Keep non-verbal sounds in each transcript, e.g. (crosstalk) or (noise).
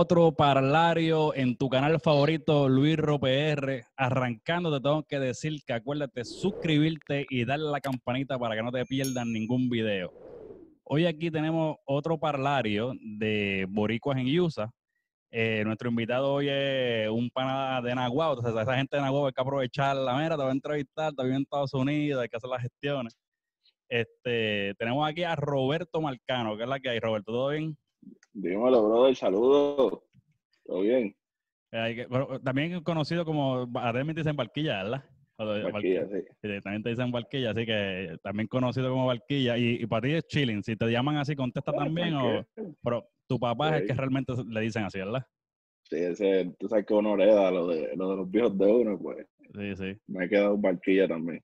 otro parlario en tu canal favorito, Luis PR. Arrancando, te tengo que decir que acuérdate suscribirte y darle a la campanita para que no te pierdan ningún video. Hoy aquí tenemos otro parlario de boricuas en USA. Eh, nuestro invitado hoy es un pana de Nahuatl, entonces esa gente de Nahuatl hay que aprovechar la mera, te va a entrevistar, también en Estados Unidos, hay que hacer las gestiones. Este, tenemos aquí a Roberto Marcano, que es la que hay. Roberto, ¿todo bien? Dímelo, brother, saludos. ¿Todo bien? Eh, también conocido como, me dicen Barquilla, ¿verdad? Barquilla, sí. También te dicen Barquilla, así que también conocido como Barquilla. Y, para ti es chilling. Si te llaman así, contesta también. O, pero tu papá es el que realmente le dicen así, ¿verdad? Sí, ese, tú sabes que uno hereda lo de, lo de los viejos de uno, pues. Sí, sí. Me he quedado Barquilla también.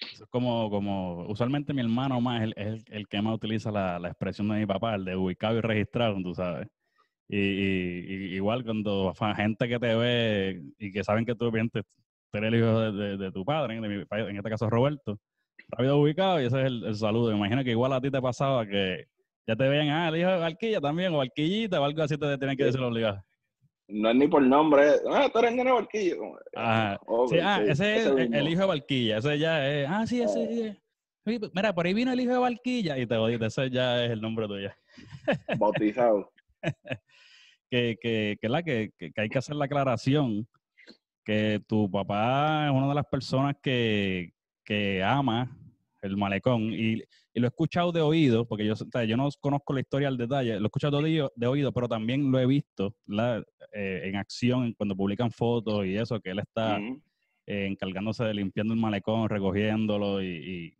Es como, como, usualmente mi hermano más es el, el, que más utiliza la, la, expresión de mi papá, el de ubicado y registrado, tú sabes. Y, y, igual cuando gente que te ve y que saben que tú vienes eres el hijo de, tu padre, en este caso Roberto, rápido ubicado y ese es el, saludo. Me imagino que igual a ti te pasaba que ya te veían, ah, el hijo de Barquilla también, o Barquillita, o algo así te tienen que decir obligado. No es ni por nombre, ah, tú eres de Barquilla. Ajá. sí, ah, ese es el, hijo de Barquilla, ese ya es, ah, sí, ese es. Mira, por ahí vino el hijo de Barquilla y te jodiste, ese ya es el nombre tuyo. (laughs) Bautizado. que, que, que, la, que, que, hay que hacer la aclaración que tu papá es una de las personas que, que ama el malecón. Y, y, lo he escuchado de oído, porque yo, yo no conozco la historia al detalle, lo he escuchado de oído, de oído pero también lo he visto la, eh, en acción cuando publican fotos y eso, que él está eh, encargándose de limpiando el malecón, recogiéndolo y, y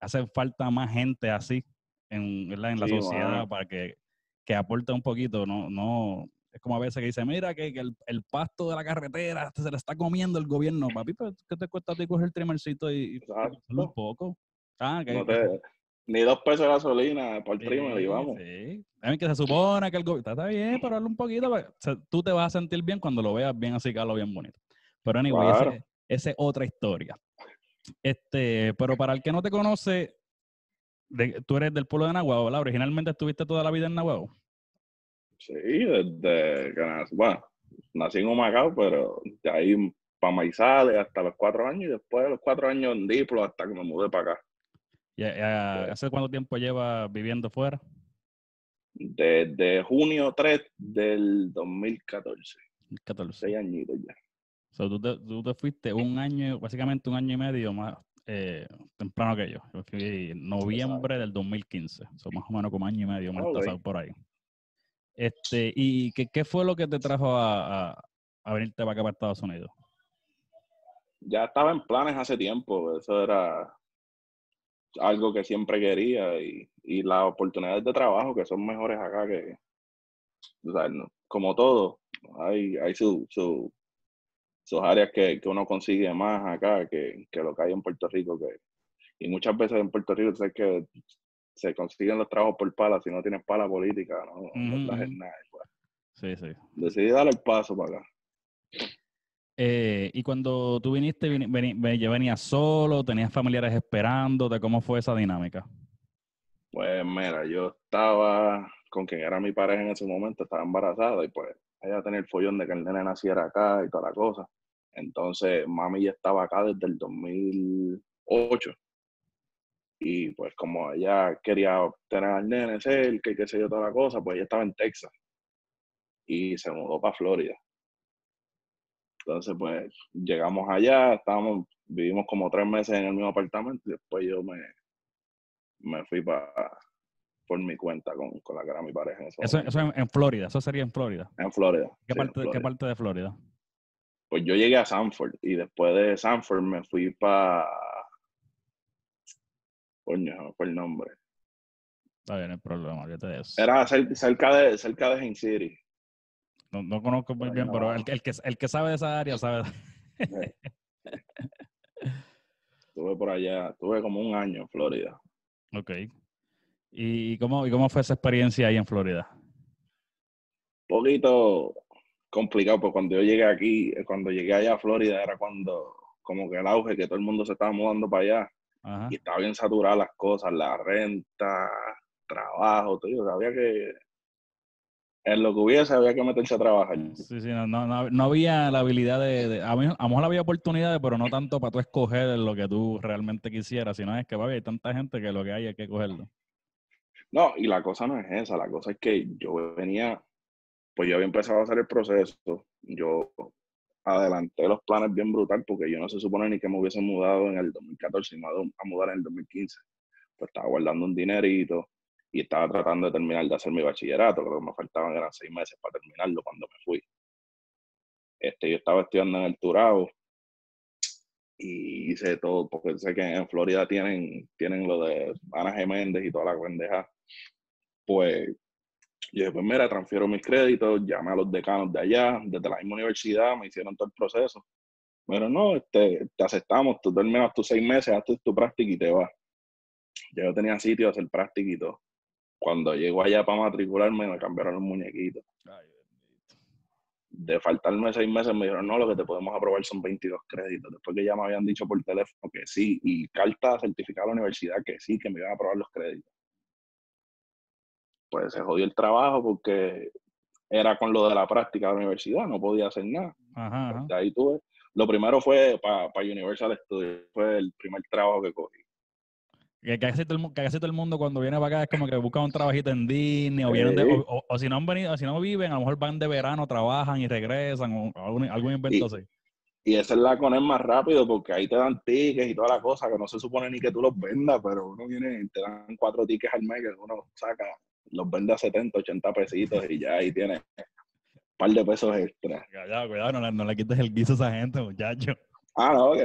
hace falta más gente así en, en la sociedad para que, que aporte un poquito, no, no, es como a veces que dice, mira, que, el, el, pasto de la carretera se le está comiendo el gobierno. (laughs) Papi, pues, ¿qué te cuesta a ti coger el trimercito y, y un poco? Ah, que, ni dos pesos de gasolina por el trimer y vamos. Sí. A que se supone que el gobierno está bien, pero darle un poquito. Pues, tú te vas a sentir bien cuando lo veas bien así, lo bien bonito. Pero anyway, esa es otra historia. Este, pero para el que no te conoce, tú eres del pueblo de Nahuatl, ¿verdad? Originalmente estuviste toda la vida en Nahuatl. Sí, desde que bueno, nací en Humacao, pero de ahí para Maizales hasta los cuatro años y después de los cuatro años en Diplo hasta que me mudé para acá. ¿Y hace cuánto tiempo lleva viviendo fuera? Desde junio 3 del 2014. 14. Seis añitos ya. tú, te, fuiste un año, básicamente un año y medio más eh, temprano que yo. Yo fui en noviembre del 2015. Son más o menos como año y medio más por ahí. Este, ¿Y qué, qué, fue lo que te trajo a, a, venirte para acá para Estados Unidos? Ya estaba en planes hace tiempo, eso era algo que siempre quería y, y las oportunidades de trabajo que son mejores acá que, o sea, como todo, hay, hay su, su, sus áreas que, que, uno consigue más acá que, que, lo que hay en Puerto Rico. Que, y muchas veces en Puerto Rico, sé que se consiguen los trabajos por pala si no tienes pala política, ¿no? no nada, pues. Sí, sí. Decidí dar el paso para acá. Eh, y cuando tú viniste, venías solo, tenías familiares esperándote, ¿cómo fue esa dinámica? Pues mira, yo estaba con quien era mi pareja en ese momento, estaba embarazada y pues ella tenía el follón de que el nene naciera acá y toda la cosa. Entonces, mami ya estaba acá desde el 2008 y pues como ella quería tener al nene cerca y qué sé yo, toda la cosa, pues ella estaba en Texas y se mudó para Florida. Entonces, pues llegamos allá, estábamos, vivimos como tres meses en el mismo apartamento y después yo me, me fui para por mi cuenta con, con la que era mi pareja. eso, eso en, Florida, eso sería en Florida. En Florida. ¿Qué, parte, ¿Qué parte de Florida? Pues yo llegué a Sanford y después de Sanford me fui para Coño, fue el nombre. Está bien, el problema, ¿qué te es? Era cerca de, cerca de Hain City. No, no conozco muy bien, pero el, el, que, el que sabe de esa área sabe. (laughs) estuve por allá, estuve como un año en Florida. Ok. ¿Y cómo, ¿Y cómo fue esa experiencia ahí en Florida? Un poquito complicado, porque cuando yo llegué aquí, cuando llegué allá a Florida, era cuando como que el auge, que todo el mundo se estaba mudando para allá. Y estaba bien saturada las cosas, la renta, trabajo, todo. Había que, en lo que hubiese había que meterse a trabajar. Sí, sí, no, no, no había la habilidad de, a, mí, a lo mejor había oportunidades, pero no tanto para tú escoger lo que tú realmente quisieras, sino es que papi, hay tanta gente que lo que hay es que cogerlo. No, y la cosa no es esa, la cosa es que yo venía, pues yo había empezado a hacer el proceso, yo adelanté los planes bien brutal porque yo no se supone ni que me hubiese mudado en el 2014 y me a mudar en el 2015. Pues estaba guardando un dinerito, y estaba tratando de terminar de hacer mi bachillerato, creo que me faltaban eran seis meses para terminarlo cuando me fui. Este, yo estaba estudiando en el Turabo y hice todo, porque sé que en Florida tienen, tienen lo de Ana Geméndez y toda la pendeja. Pues yo dije, pues mira, transfiero mis créditos, llamé a los decanos de allá, desde la misma universidad, me hicieron todo el proceso. Pero no, este, te aceptamos, tú terminas tus seis meses, haces tu práctica y te vas. Yo tenía sitio a hacer práctica y todo. Cuando llego allá para matricularme, me cambiaron los muñequitos. de faltarme seis meses, me dijeron, no, lo que te podemos aprobar son 22 créditos. Después que ya me habían dicho por teléfono que sí, y carta certificada a la universidad que sí, que me iban a aprobar los créditos. Pues se jodió el trabajo porque era con lo de la práctica de la universidad, no podía hacer nada. Ajá, ahí tuve. Lo primero fue para Universal Studios, fue el primer trabajo que cogí. Que casi, todo el, todo el mundo cuando viene para acá es como que busca un trabajito en Disney o vienen de, o, si no han venido, si no viven, a lo mejor van de verano, trabajan y regresan o algún, algún invento así. Y esa es la con él más rápido porque ahí te dan tickets y toda la cosa que no se supone ni que tú los vendas, pero uno viene, te dan cuatro tickets al mes que uno saca, los vende a 70, 80 pesitos y ya ahí tiene un par de pesos extra. Cuidado, cuidado, no le, no le quites el guiso a esa gente, muchacho. Ah, no, ok.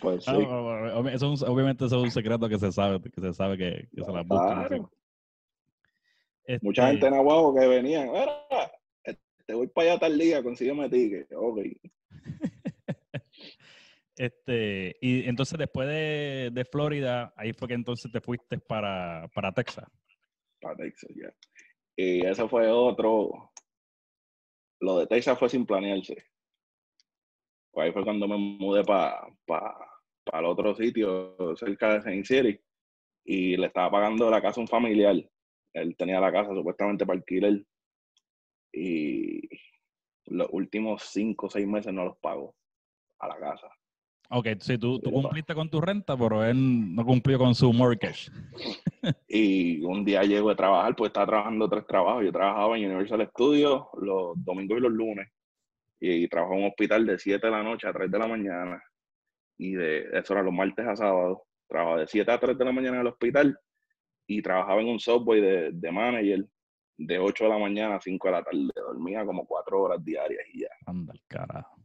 Pues (laughs) sí. obviamente eso es un secreto que se sabe, que se sabe que, se la buscan. Mucha gente en Aguago que venían, te voy para allá tal día, consígueme ticket. Ok. (laughs) este, y entonces después de, de, Florida, ahí fue que entonces te fuiste para, para Texas. Para Texas, ya. Y ese fue otro. Lo de Texas fue sin planearse. Pues ahí fue cuando me mudé para el otro sitio cerca de Saint City y le estaba pagando la casa a un familiar. Él tenía la casa supuestamente para alquiler y los últimos cinco o seis meses no los pago a la casa. Ok, sí, tú, tú cumpliste con tu renta, pero él no cumplió con su mortgage. (laughs) y un día llego a trabajar, pues estaba trabajando tres trabajos. Yo trabajaba en Universal Studios los domingos y los lunes y, trabajaba en un hospital de 7 de la noche a 3 de la mañana. Y de eso era los martes a sábado. Trabajaba de 7 a 3 de la mañana en el hospital y trabajaba en un subway de, de manager de 8 de la mañana a 5 de la tarde. Dormía como 4 horas diarias y ya. Anda el carajo.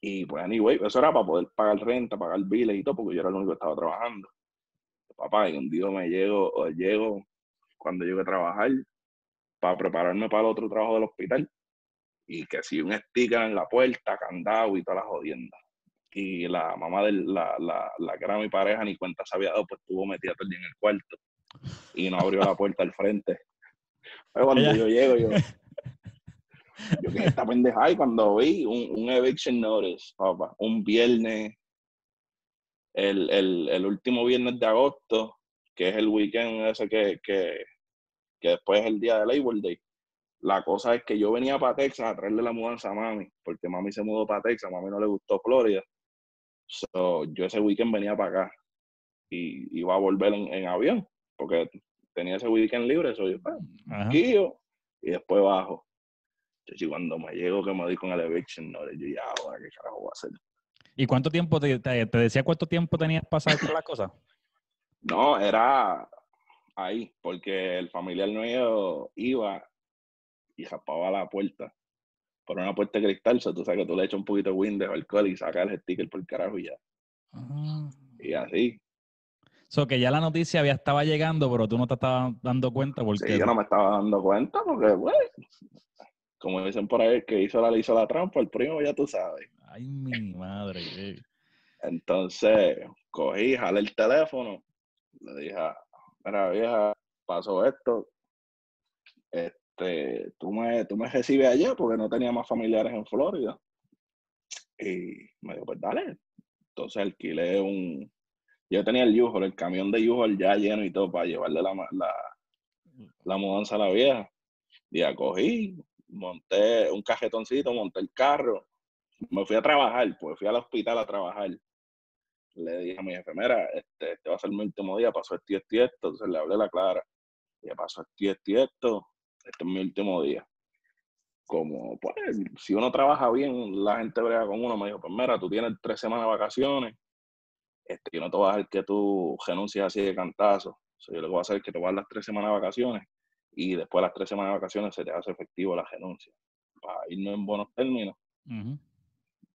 Y pues, anyway, eso era para poder pagar renta, pagar biles y todo, porque yo era el único que estaba trabajando. Papá, y un día me llego, o llego cuando llego a trabajar para prepararme para el otro trabajo del hospital y que si un sticker en la puerta, candado y toda la jodienda. Y la mamá de la, la, la que era mi pareja ni cuenta se había dado, pues estuvo metida todo el día en el cuarto y no abrió la puerta al frente. Pero cuando yo llego, yo, (laughs) yo que esta pendeja y cuando vi un, un, eviction notice, papá, un viernes, el, el, el, último viernes de agosto, que es el weekend ese que, que, que después es el día de Labor Day, la cosa es que yo venía para Texas a traerle la mudanza a mami, porque mami se mudó para Texas, mami no le gustó Florida. So, yo ese weekend venía para acá y iba a volver en, avión, porque tenía ese weekend libre, soy yo, y después bajo. Yo, cuando me llego que me di con el eviction, no, yo ya, ahora qué carajo voy a hacer. ¿Y cuánto tiempo te, te, decía cuánto tiempo tenías pasado por la cosa? No, era ahí, porque el familiar mío iba y japaba la puerta por una puerta de cristal, o tú sabes que tú le echas un poquito de Windows, alcohol y sacas el sticker por el carajo y ya. Ah. Y así. So que ya la noticia había estaba llegando, pero tú no te estabas dando cuenta porque. Sí, yo no me estaba dando cuenta porque, güey, como dicen por ahí, que hizo la hizo la trampa, el primo ya tú sabes. Ay, mi madre. Entonces, cogí, jalé el teléfono, le dije, mira vieja, pasó esto, este, tú, me, tú me recibes allá porque no tenía más familiares en Florida. Y me dijo, pues dale. Entonces alquilé un... Yo tenía el u el camión de u ya lleno y todo para llevarle la, la, mudanza a la vieja. Y acogí, monté un cajetoncito, monté el carro, me fui a trabajar, pues fui al hospital a trabajar. Le dije a mi jefe, mira, este, este va a ser mi último día, pasó esto y esto. Entonces le hablé la clara. Y pasó esto y esto esto, este es mi último día. Como, pues, si uno trabaja bien, la gente brega con uno. Me dijo, pues mira, tú tienes tres semanas de vacaciones, este, yo no te voy a dejar que tú renuncies así de cantazo. yo lo que voy a hacer es que te voy a dar las tres semanas de vacaciones y después de las tres semanas de vacaciones se te hace efectivo la renuncia. Para irnos en buenos términos.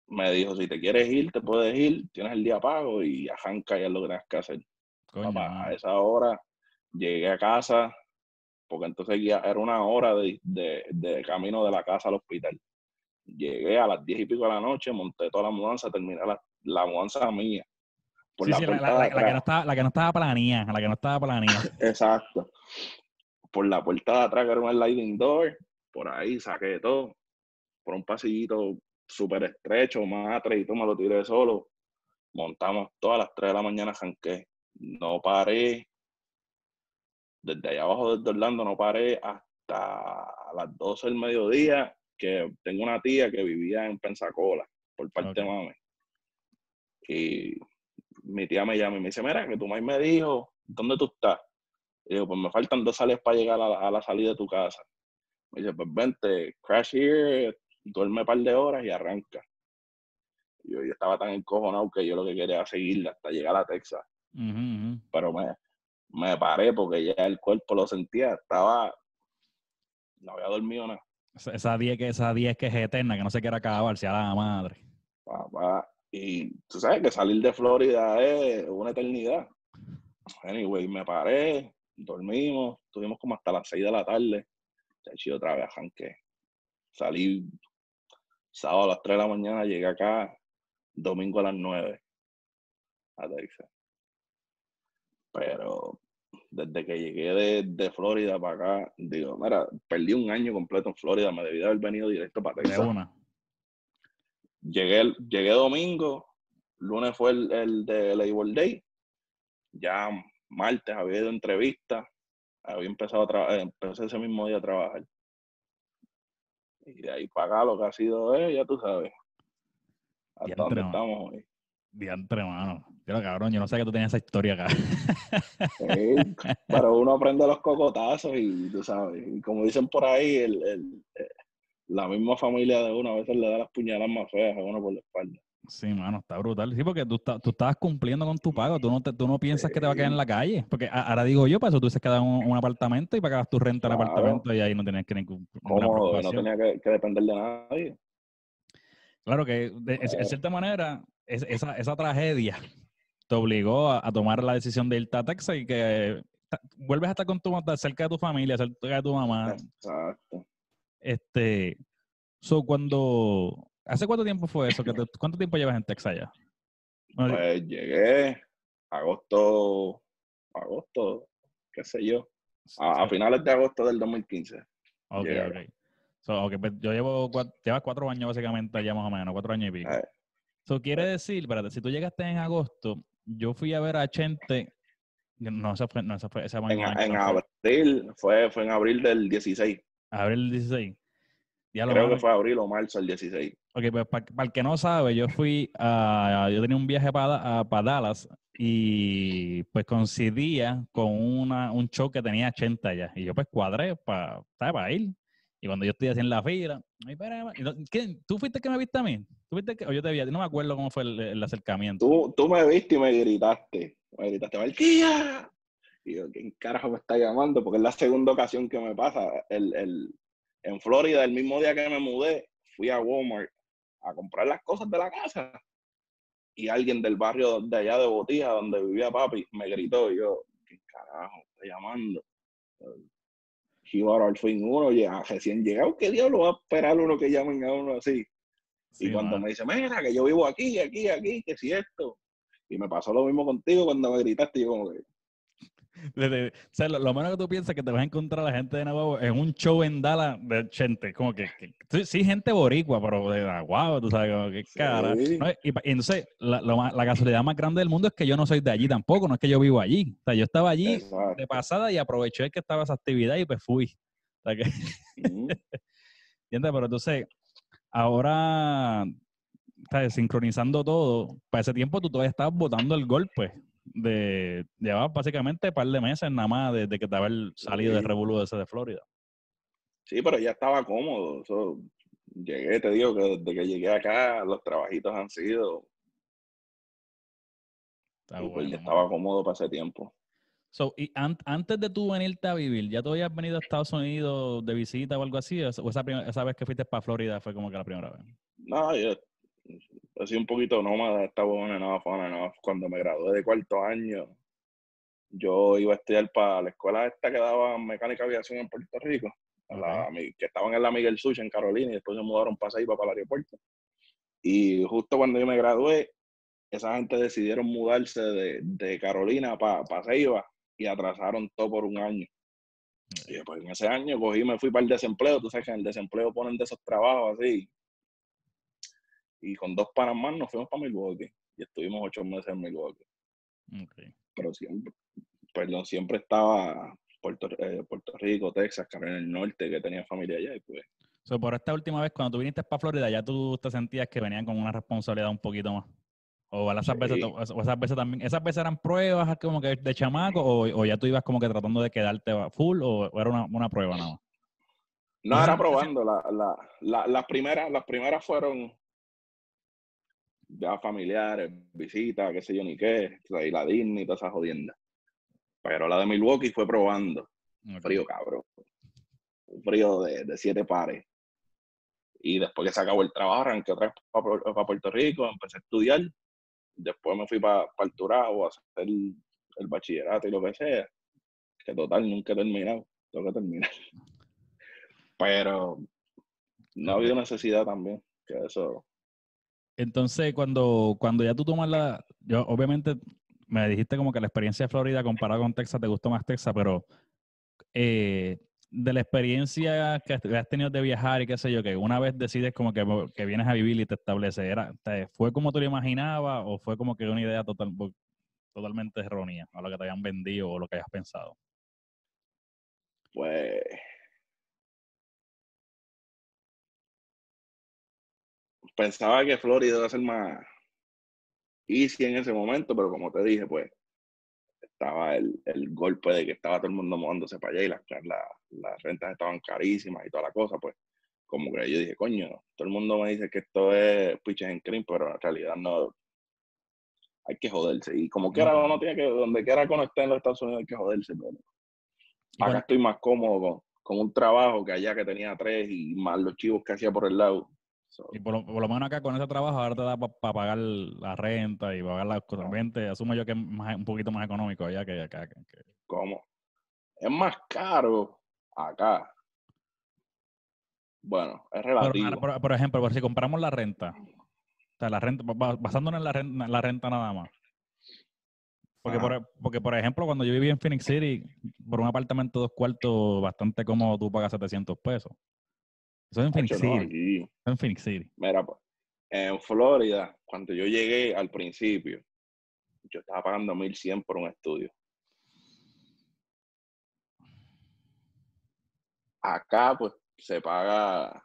Me dijo, si te quieres ir, te puedes ir, tienes el día pago y arranca ya lo que tienes que hacer. a esa hora llegué a casa, porque entonces ya era una hora de, de, camino de la casa al hospital. Llegué a las diez y pico de la noche, monté toda la mudanza, terminé la, la mudanza mía. Sí, la, sí, la, la, que no estaba, la que no estaba planeada, la que no estaba planeada. (laughs) Exacto por la puerta de atrás, que era un sliding door, por ahí saqué todo, por un pasillito súper estrecho, más y todo me lo tiré solo. Montamos todas las 3 de la mañana, janqué. No paré. Desde allá abajo, desde Orlando, no paré hasta las 12 del mediodía, que tengo una tía que vivía en Pensacola, por parte de mami. Y mi tía me llama y me dice, mira, que tu mamá me dijo, ¿dónde tú estás? Y digo, pues me faltan dos salidas para llegar a la, salida de tu casa. Me dice, pues vente, crash here, duerme un par de horas y arranca. yo, estaba tan encojonado que yo lo que quería era seguirla hasta llegar a Texas. Pero me, me paré porque ya el cuerpo lo sentía, estaba, no había dormido nada. Esa 10 que, esa diez que es eterna, que no se quiere acabar, a la madre. Papá, y tú sabes que salir de Florida es una eternidad. Anyway, me paré, dormimos, estuvimos como hasta las 6 de la tarde. Ya otra vez, que Salí sábado a las 3 de la mañana, llegué acá domingo a las 9 a Texas. Pero desde que llegué de, de, Florida para acá, digo, mira, perdí un año completo en Florida, me debí de haber venido directo para Texas. Llegué, llegué domingo, lunes fue el, el de Labor Day, ya martes había ido a entrevista, había empezado a trabajar, empecé ese mismo día a trabajar. Y de ahí para lo que ha sido, eh, ya tú sabes. Hasta dónde estamos hoy. Diantre, mano. Pero cabrón, yo no sé que tú tenías esa historia acá. pero uno aprende los cocotazos y tú sabes, y como dicen por ahí, el, el, eh, la misma familia de uno a veces le da las puñalas más feas a uno por la espalda. Sí, mano, está brutal. Sí, porque tú, tú estabas cumpliendo con tu pago. Tú no, tú no piensas que te va a quedar en la calle. Porque ahora digo yo, para eso tú dices que un, un apartamento y pagabas tu renta al apartamento y ahí no tenías que ni Cómodo, no tenía que, depender de nadie. Claro que, de, en cierta manera, esa, esa tragedia te obligó a, tomar la decisión de irte a Texas y que vuelves a estar con tu cerca de tu familia, cerca de tu mamá. Exacto. Este, so cuando ¿Hace cuánto tiempo fue eso? ¿Cuánto tiempo llevas en Texas ya? pues llegué agosto, agosto, qué sé yo, a, finales de agosto del 2015. Ok, ok. So, pues yo llevo, llevas cuatro años básicamente allá más o menos, cuatro años y pico. Eso quiere decir, espérate, si tú llegaste en agosto, yo fui a ver a Chente, no, esa fue, no, esa fue, ese En, en abril, fue, fue en abril del 16. Abril del 16. Creo que fue abril o marzo el 16. Ok, pues para, el que no sabe, yo fui a, yo tenía un viaje para, Dallas y pues coincidía con una, un show que tenía 80 ya. Y yo pues cuadré para, para ir. Y cuando yo estoy haciendo la fila. ¿tú fuiste que me viste a mí? ¿Tú fuiste que, o yo te vi No me acuerdo cómo fue el, acercamiento. Tú, tú me viste y me gritaste. Me gritaste, ¡Valquilla! Y yo, ¿quién carajo me está llamando? Porque es la segunda ocasión que me pasa. El, el, en Florida, el mismo día que me mudé, fui a Walmart a comprar las cosas de la casa. Y alguien del barrio de allá de Botija, donde vivía papi, me gritó. Y yo, ¿qué carajo está llamando? ahora al fin uno ya recién llegado, ¿qué diablo va a esperar uno que llamen a uno así? y cuando me dice, mira, que yo vivo aquí, aquí, aquí, que si esto. Y me pasó lo mismo contigo cuando me gritaste, yo como que, o sea, lo, menos que tú piensas que te vas a encontrar a la gente de Nahuatl en un show en Dallas de gente, como que, sí, gente boricua, pero de Nahuatl, tú sabes, como que cara. Y, entonces, la, la, casualidad más grande del mundo es que yo no soy de allí tampoco, no es que yo vivo allí. O sea, yo estaba allí de pasada y aproveché que estaba esa actividad y pues fui. O sea que... (laughs) ¿Entiendes? Pero entonces, ahora, ¿sabes? sincronizando todo, para ese tiempo tú todavía estabas votando el golpe de llevaba básicamente un par de meses nada más desde que te había salido de Revolu ese de Florida. Sí, pero ya estaba cómodo. llegué, te digo que desde que llegué acá, los trabajitos han sido. Pues, ya estaba cómodo para ese tiempo. So, y antes de tú venirte a vivir, ¿ya tú habías venido a Estados Unidos de visita o algo así? ¿O esa, esa vez que fuiste para Florida fue como que la primera vez? No, yo así un poquito nómada, estaba en Nueva Fana, Cuando me gradué de cuarto año, yo iba a estudiar para la escuela esta que daba mecánica aviación en Puerto Rico, que estaban en la Miguel Such en Carolina y después se mudaron para Saiba para el aeropuerto. Y justo cuando yo me gradué, esa gente decidieron mudarse de, de Carolina para pa Ceiba y atrasaron todo por un año. Y después en ese año cogí me fui para el desempleo. Tú sabes que en el desempleo ponen de esos trabajos así y con dos panas más nos fuimos para Milwaukee y estuvimos ocho meses en Milwaukee. Pero siempre, perdón, siempre estaba Puerto, eh, Puerto Rico, Texas, Carolina del Norte, que tenía familia allá y pues. por esta última vez, cuando tú viniste para Florida, ya tú te sentías que venían con una responsabilidad un poquito más. O esas, veces, esas veces también, esas veces eran pruebas como que de chamaco, o, ya tú ibas como que tratando de quedarte full, o, era una, una, prueba nada más. No, era probando. La, la, la, las, primeras, las primeras fueron ya familiares, visitas, qué sé yo ni qué, y la Disney y todas esas jodiendas. Pero la de Milwaukee fue probando. Frío, cabrón. Un frío de, de, siete pares. Y después que se acabó el trabajo, arranqué otra vez para Puerto Rico, empecé a estudiar. Después me fui para el Turabo a hacer el, el, bachillerato y lo que sea. Que total, nunca he terminado. Tengo que terminar. (laughs) Pero no ha habido necesidad también, que eso entonces, cuando, cuando ya tú tomas la. Yo, obviamente, me dijiste como que la experiencia de Florida comparada con Texas te gustó más Texas, pero eh, de la experiencia que has tenido de viajar y qué sé yo, que una vez decides como que, que vienes a vivir y te estableces, era, ¿fue como tú lo imaginabas o fue como que una idea total, totalmente errónea a lo que te habían vendido o lo que hayas pensado? Pues pensaba que Florida iba a ser más easy en ese momento, pero como te dije, pues estaba el, el golpe de que estaba todo el mundo moviéndose para allá y las, las rentas estaban carísimas y toda la cosa, pues como que yo dije, coño, todo el mundo me dice que esto es pitches en cream, pero en realidad no, hay que joderse. Y como quiera, uno tiene que, donde quiera conectar en los Estados Unidos hay que joderse, pero acá estoy más cómodo con, con, un trabajo que allá que tenía tres y más los chivos que hacía por el lado y por lo, menos acá con ese trabajo ahora te da para pagar la renta y pagar las cosas. Asumo yo que es un poquito más económico allá que acá. ¿Cómo? Es más caro acá. Bueno, es relativo. por, ejemplo, si comparamos la renta, o sea, la renta, basándonos en la renta, la renta nada más. Porque por, porque, por ejemplo, cuando yo viví en Phoenix City, por un apartamento de dos cuartos bastante cómodo, tú pagas 700 pesos. Eso es en Phoenix City. en Phoenix City. Mira, pues, en Florida, cuando yo llegué al principio, yo estaba pagando 1100 por un estudio. Acá, pues, se paga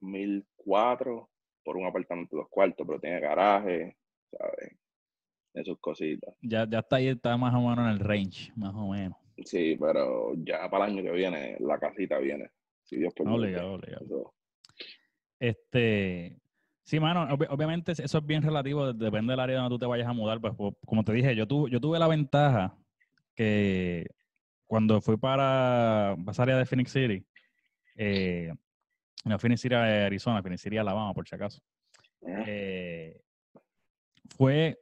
1400 por un apartamento de dos cuartos, pero tiene garaje, ¿sabes? Esas cositas. Ya, ya está ahí, está más o menos en el range, más o menos. Sí, pero ya para el año que viene, la casita viene este, sí, mano, obviamente eso es bien relativo, depende del área donde tú te vayas a mudar. Pues, como te dije, yo, tuve, yo tuve la ventaja que cuando fui para, esa área de Phoenix City, eh, no Phoenix City, Arizona, Phoenix City, Alabama, por si acaso. Eh, fue,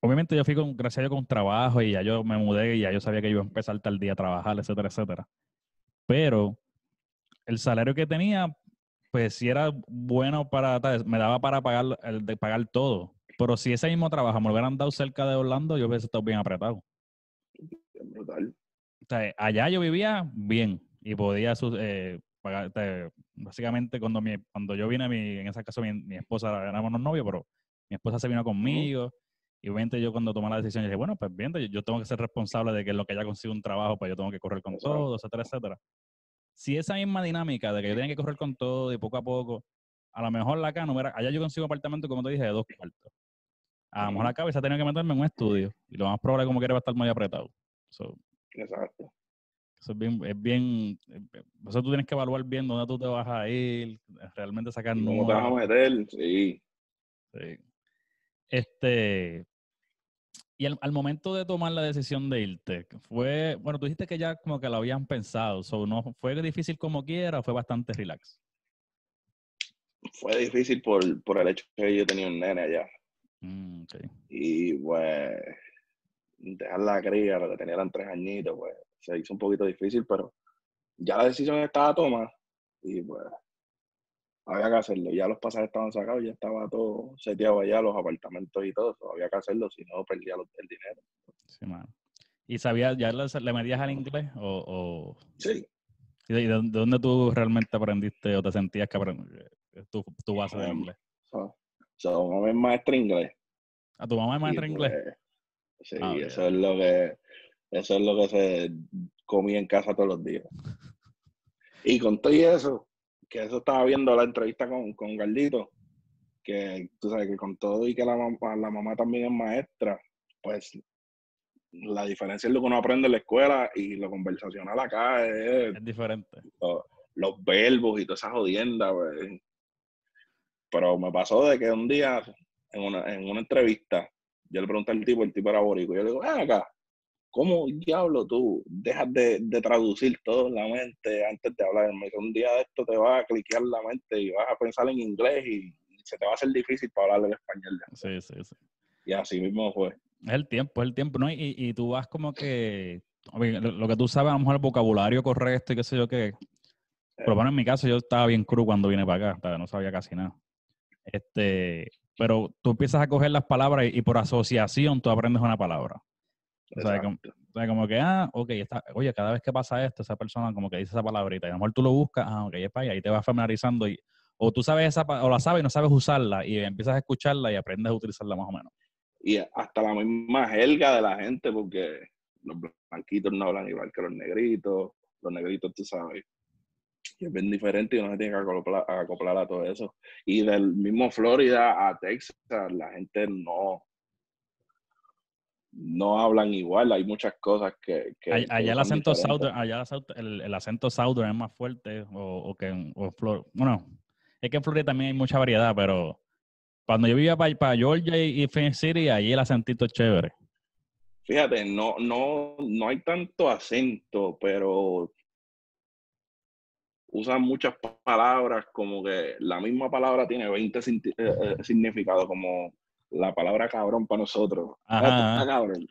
obviamente yo fui con, gracias a Dios con trabajo y ya yo me mudé y ya yo sabía que iba a empezar tal día a trabajar, etcétera, etcétera. Pero el salario que tenía, pues si era bueno para, me daba para pagar, el, de pagar todo. Pero si ese mismo trabajo me lo hubieran dado cerca de Orlando, yo hubiese estado bien apretado. brutal. O sea, allá yo vivía bien y podía eh, pagar, te- básicamente cuando mi, cuando yo vine, mi, en ese caso mi, mi esposa, éramos unos novios, pero mi esposa se vino conmigo y obviamente yo cuando tomé la decisión dije, bueno, pues bien, yo, yo tengo que ser responsable de que lo que ella consiga un trabajo, pues yo tengo que correr con todo, etcétera, etcétera. Si esa misma dinámica de que yo tenía que correr con todo y poco a poco, a lo mejor acá no allá yo consigo apartamento, como te dije, de dos cuartos. A lo mejor acá hubiese tenido que meterme en un estudio y lo más probable como que va a estar muy apretado. So, Exacto. eso es bien, es bien, eh, eso tú tienes que evaluar bien dónde tú te vas a ir, realmente sacar ¿Y ¿Cómo te vas a meter? Sí. sí. Este, y al, al momento de tomar la decisión de irte, fue, bueno, tú dijiste que ya como que lo habían pensado, so, ¿no fue difícil como quiera o fue bastante relax? Fue difícil por, por el hecho que yo tenía un nene allá. Mm. Y pues, dejar la cría, lo que tenía eran tres añitos, pues se hizo un poquito difícil, pero ya la decisión estaba tomada y pues había que hacerlo. Ya los pasajes estaban sacados, ya estaba todo seteado allá, los apartamentos y todo, so, había que hacerlo, si no perdía los- el dinero. Sí, mano. ¿Y sabías, ya le, le metías al inglés o, o Sí, y de, dónde tú realmente aprendiste o te sentías que aprend- eh, tu, tu base de Um, inglés? so, so, mamá es maestra inglés. ¿A tu mamá es maestra y, inglés? pues, sí, Ah, eso es lo que eso es lo que se comía en casa todos los días. Y con todo y eso, que eso estaba viendo la entrevista con, con Gardito, que tú sabes que con todo y que la mamá, la mamá también es maestra, pues la diferencia es lo que uno aprende en la escuela y lo conversacional acá es Es diferente. lo- los verbos y toda esa jodienda, pues. Pero me pasó de que un día, en una, en una entrevista, yo le pregunté al tipo, el tipo era borico, yo le digo, ven acá, ¿cómo diablo tú dejas de, de traducir todo en la mente antes de hablar? Me dice, un día de esto te va a cliquear la mente y vas a pensar en inglés y, se te va a hacer difícil para hablar el español. Sí, sí, sí. Y así mismo fue. Es el tiempo, es el tiempo, ¿no? Y, y tú vas como que, lo, que tú sabes, a lo mejor el vocabulario correcto y qué sé yo qué. Por lo menos en mi caso, yo estaba bien cru cuando vine para acá, no sabía casi nada. Este, pero tú empiezas a coger las palabras y, y por asociación tú aprendes una palabra. O sea, como, Exacto. o sea, como que, ah, ok, está, oye, cada vez que pasa esto, esa persona como que dice esa palabrita, y a lo mejor tú lo buscas, ah, ok, es para allá, y te vas familiarizando, y, o tú sabes esa, o la sabes y no sabes usarla, y empiezas a escucharla y aprendes a utilizarla más o menos. y hasta la misma jerga de la gente, porque los blanquitos no hablan igual que los negritos, los negritos, tú sabes, y es bien diferente y uno se tiene que acoplar, acoplar a todo eso. Y del mismo Florida a Texas, la gente no, no hablan igual, hay muchas cosas que... que- All- que allá el acento southern, allá el acento, el, el acento southern es más fuerte, o, o que en o Flor- bueno, es que en Florida también hay mucha variedad, pero cuando yo vivía para, Georgia y, y Phoenix City, allí el acentito es chévere. Fíjate, no, no, no hay tanto acento, pero usan muchas pa- palabras como que la misma palabra tiene 20 sinti- eh, eh, significados, como la palabra cabrón para nosotros. Ah, Ajá, este cabrón.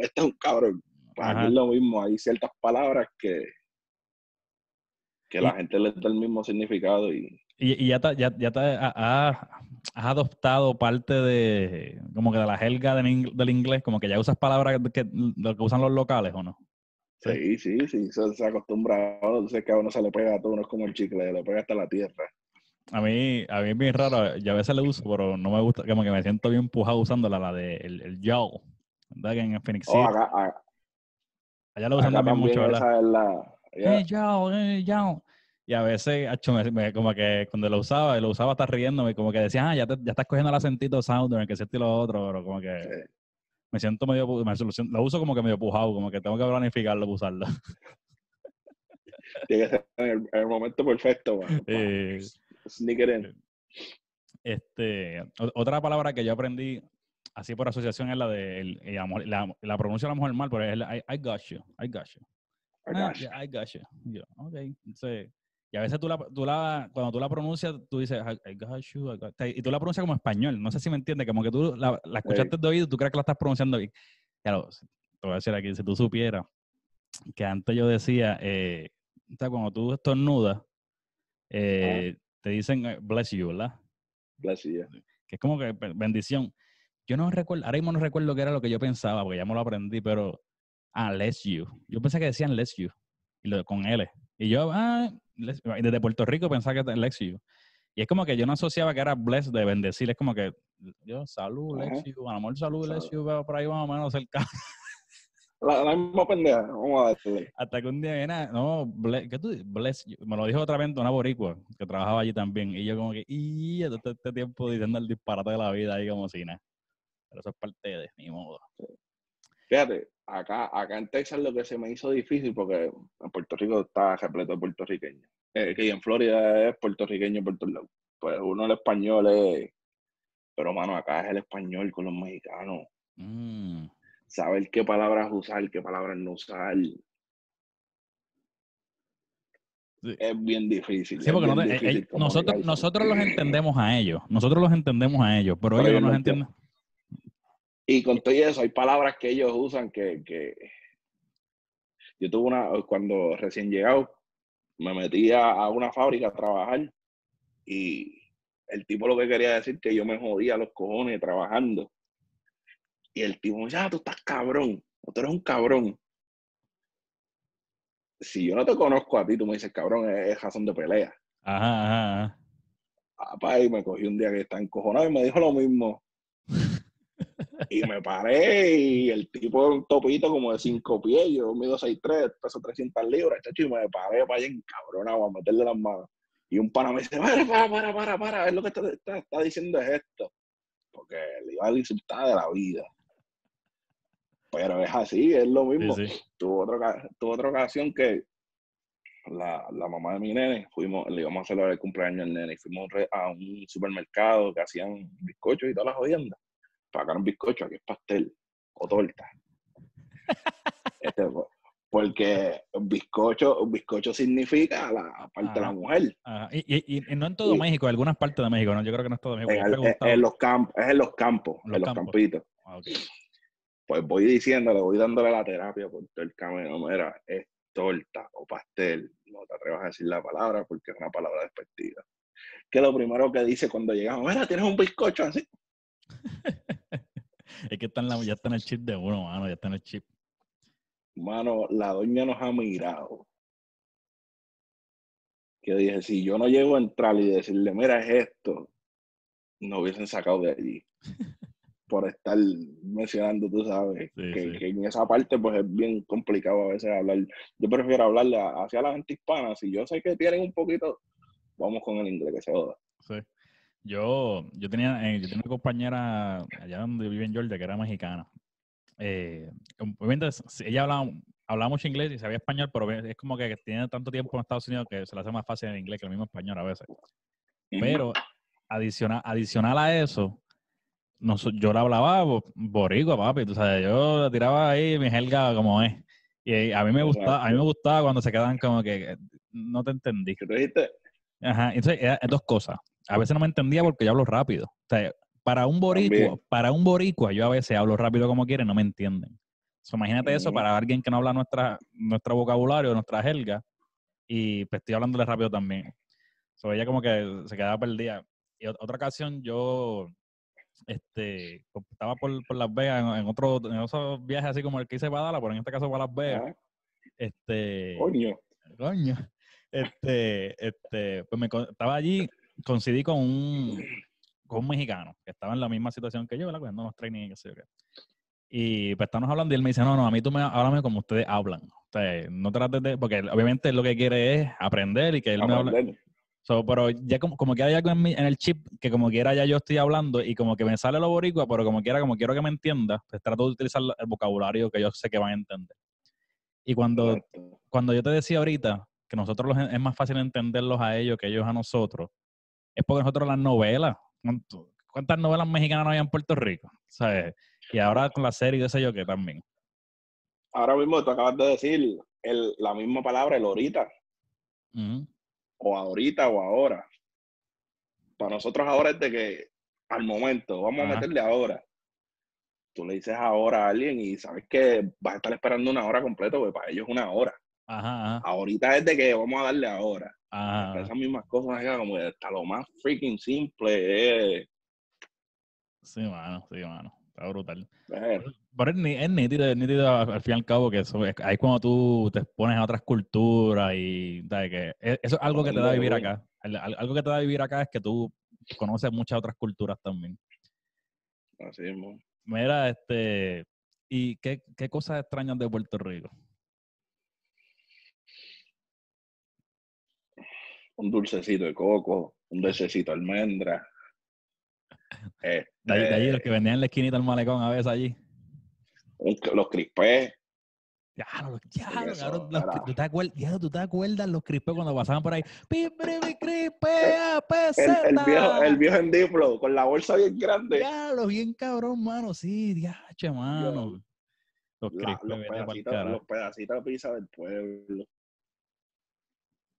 Este es un cabrón. Para Ajá. mí es lo mismo. Hay ciertas palabras que, que la gente le da el mismo significado y Y, y ya, te, ya, ya te ha- ha- has adoptado parte de, como que de la jerga del, ing- del inglés, como que ya usas palabras que, lo que usan los locales, ¿o no? sí, sí, sí, se, se acostumbra. Entonces que a uno se le pega a todo, uno es como el chicle, le pega hasta la tierra. A mí, a mí es bien raro, yo a veces le uso, pero no me gusta, como que me siento bien empujado usándola, la de el, el yo, ¿verdad? Que en Phoenix City, Oh, acá, allá lo usan también mucho, ¿verdad? es la... ya. Hey, yo, hey. Y a veces, como que cuando lo usaba, lo usaba hasta riéndome, como que decía, ah, ya, te- ya estás cogiendo el acentito southern, que esto y lo otro, pero como que Sí. me siento medio, me lo uso como que medio pujado, como que tengo que planificarlo para usarlo. Tiene que ser en el, en el momento perfecto, mano, (laughs) pa- Eh, sneak it in. este, otra palabra que yo aprendí así por asociación es la de, el- mejor- la, la pronuncio a lo mejor mal, pero es la, I, I got you, I got you. I Ah, got you. yeah, I got you. Y Yo, ok. Entonces, y a veces tú la, tú la, cuando tú la pronuncias, tú dices, I, I got you, I got-" y tú la pronuncias como español. No sé si me entiendes, como que tú la, la escuchaste de oído y tú crees que la estás pronunciando bien. Lo, te voy a decir aquí, si tú supieras que antes yo decía, eh, o sea, cuando tú estornudas, eh, te dicen eh, bless you, ¿verdad? Bless you, yeah. que es como que be- bendición. Yo no recuerdo, ahora mismo no recuerdo qué era lo que yo pensaba, porque ya me lo aprendí, pero Ah, less you. Yo pensé que decían less you. Y lo, con L. Y yo, ah, les- y desde Puerto Rico pensaba que era less you. Y es como que yo no asociaba que era bless de bendecir. Es como que yo, salud, Ajá. less you. A lo mejor salud, less Salud. you, pero por ahí más o menos cerca. (laughs) La, la misma pendeja, vamos a darle. Hasta que un día viene, no, bless, ¿qué tú dices? Bless. Me lo dijo otra vez una boricua que trabajaba allí también. Y yo como que, y todo este tiempo diciendo el disparate de la vida ahí como si nada. Pero eso es parte de, ni modo. Fíjate, acá, acá en Texas lo que se me hizo difícil, porque en Puerto Rico está repleto de puertorriqueños. Eh, que en Florida es puertorriqueño por todos lados. Pues uno el español es. Pero, mano, acá es el español con los mexicanos. Mm. Saber qué palabras usar, qué palabras no usar. Sí. Es bien difícil. Sí, porque no te- eh, difícil eh, nosotros, nosotros los entendemos a ellos. Nosotros los entendemos a ellos, pero Pero ellos no nos no entienden. Y con todo eso, hay palabras que ellos usan que, que... Yo tuve una, cuando recién llegado, me metí a, a una fábrica a trabajar y el tipo lo que quería decir que yo me jodía los cojones trabajando. Y el tipo, ya, tú estás cabrón, tú eres un cabrón. Si yo no te conozco a ti, tú me dices cabrón, es, razón de pelea. Ajá, ajá, ajá. Papá, y me cogí un día que está encojonado y me dijo lo mismo. (laughs) Y me paré y el tipo era un topito como de cinco pies, yo mido 6'3, peso 300 libras, chacho, y me paré para allá encabronado a meterle las manos. Y un pana me dice, para, para, para, para, para, es lo que está, está- está diciendo es esto. Porque le iba a insultar de la vida. Pero es así, es lo mismo. Sí, sí. Tuve otra, tuve otra ocasión que la, la mamá de mi nene, fuimos, le íbamos a celebrar el cumpleaños al nene y fuimos a un supermercado que hacían bizcochos y todas las jodiendas. Pagaron bizcocho, aquí es pastel o torta. (laughs) Este, porque bizcocho, bizcocho significa la parte de la mujer. Y, y- no en todo Y- México, en algunas partes de México, ¿no? Yo creo que no es todo México. En, el- los es en los campos, En en los campos. campitos. Ah. Pues voy diciéndole, voy dándole la terapia por todo el camino. Mira, es torta o pastel. No te atrevas a decir la palabra porque es una palabra despectiva. Que lo primero que dice cuando llegamos, mira, tienes un bizcocho así. (laughs) Es que la- ya está en el chip de uno, mano. Ya está en el chip. Mano, la doña nos ha mirado. Que dije, si yo no llego a entrar y decirle, mira, es esto, no hubiesen sacado de allí. (laughs) Por estar mencionando, tú sabes, Sí, que, sí. que en esa parte pues es bien complicado a veces hablar. Yo prefiero hablarle hacia la gente hispana. Si yo sé que tienen un poquito, vamos con el inglés, que se joda. Sí. Yo, yo tenía, eh, yo tenía una compañera allá donde vivía en Georgia que era mexicana. Eh, ella hablaba, hablaba mucho inglés y sabía español, pero es como que tiene tanto tiempo en Estados Unidos que se le hace más fácil en inglés que el mismo español a veces. Pero adicional, adicional a eso, noso- yo la hablaba bo- boricua, papi. Tú sabes, yo la tiraba ahí mi jerga como es. Y a mí me gustaba, a mí me gustaba cuando se quedaban como que no te entendí. ¿Qué tú dijiste? Ajá, entonces, era- dos cosas. A veces no me entendía porque yo hablo rápido. O sea, para un boricua, También. para un boricua, yo a veces hablo rápido como quieren, no me entienden. So, imagínate eso para alguien que no habla nuestra, nuestro vocabulario, nuestra jerga, y pues estoy hablándole rápido también. So, ella como que se quedaba perdida. Y ot- otra ocasión yo este, estaba por, por Las Vegas en, en otro, en otros viajes así como el que hice para Dallas, pero en este caso para Las Vegas. Ah, Este, coño. Coño. (laughs) Este, este, pues me estaba allí, coincidí con un, con un mexicano que estaba en la misma situación que yo, ¿verdad? Cuando nos training y qué sé yo qué. Y pues estamos hablando y él me dice, no, no, a mí tú me háblame como ustedes hablan. O sea, no trates de, porque obviamente él lo que quiere es aprender y que él me hable. So, pero ya como, como que hay algo en, mi- en el chip que como quiera ya yo estoy hablando y como que me sale lo boricua, pero como quiera, como quiero que me entienda, pues trato de utilizar el vocabulario que yo sé que van a entender. Y cuando Exacto. cuando yo te decía ahorita que nosotros los- es más fácil entenderlos a ellos que ellos a nosotros, es porque nosotros las novelas, ¿cuánto- ¿cuántas novelas mexicanas no había en Puerto Rico? ¿Sabes? Y ahora con la serie, qué sé yo, que también. Ahora mismo tú acabas de decir el, la misma palabra, el ahorita. O ahorita o ahora. Para nosotros ahora es de que al momento, vamos Ajá. a meterle ahora. Tú le dices ahora a alguien y sabes que vas a estar esperando una hora completa, porque para ellos es una hora. Ajá, ajá, Ahorita es de que vamos a darle ahora. ajá. Esas mismas cosas, acá, como hasta lo más freaking simple es Sí, mano, sí, mano. Está brutal. Pero es, ni- es nítido, es nítido al fin y al cabo que eso, es- ahí cuando tú te pones a otras culturas y ¿sabes? que e- eso es algo que te da vivir Bueno. acá. Al- al- Algo que te da vivir acá es que tú conoces muchas otras culturas también. así mismo. Mira, este, ¿y qué, qué cosas extrañas de Puerto Rico? Un dulcecito de coco, un dulcecito de almendra. De allí, de allí, los Este, que vendían en la esquinita del malecón a veces allí. los crispés. Ya, los, ya, eso cabrón, los ¿tú, te acuerdas, ya, ¿tú te acuerdas los crispes cuando pasaban por ahí? ¡Pipripi, crispe, a El, el viejo, el viejo en Diplo, con la bolsa bien grande. Ya, los bien cabrón, mano. Sí, diache, mano. Los La- crispes, los, pedacitos, los pedacitos de pizza del pueblo.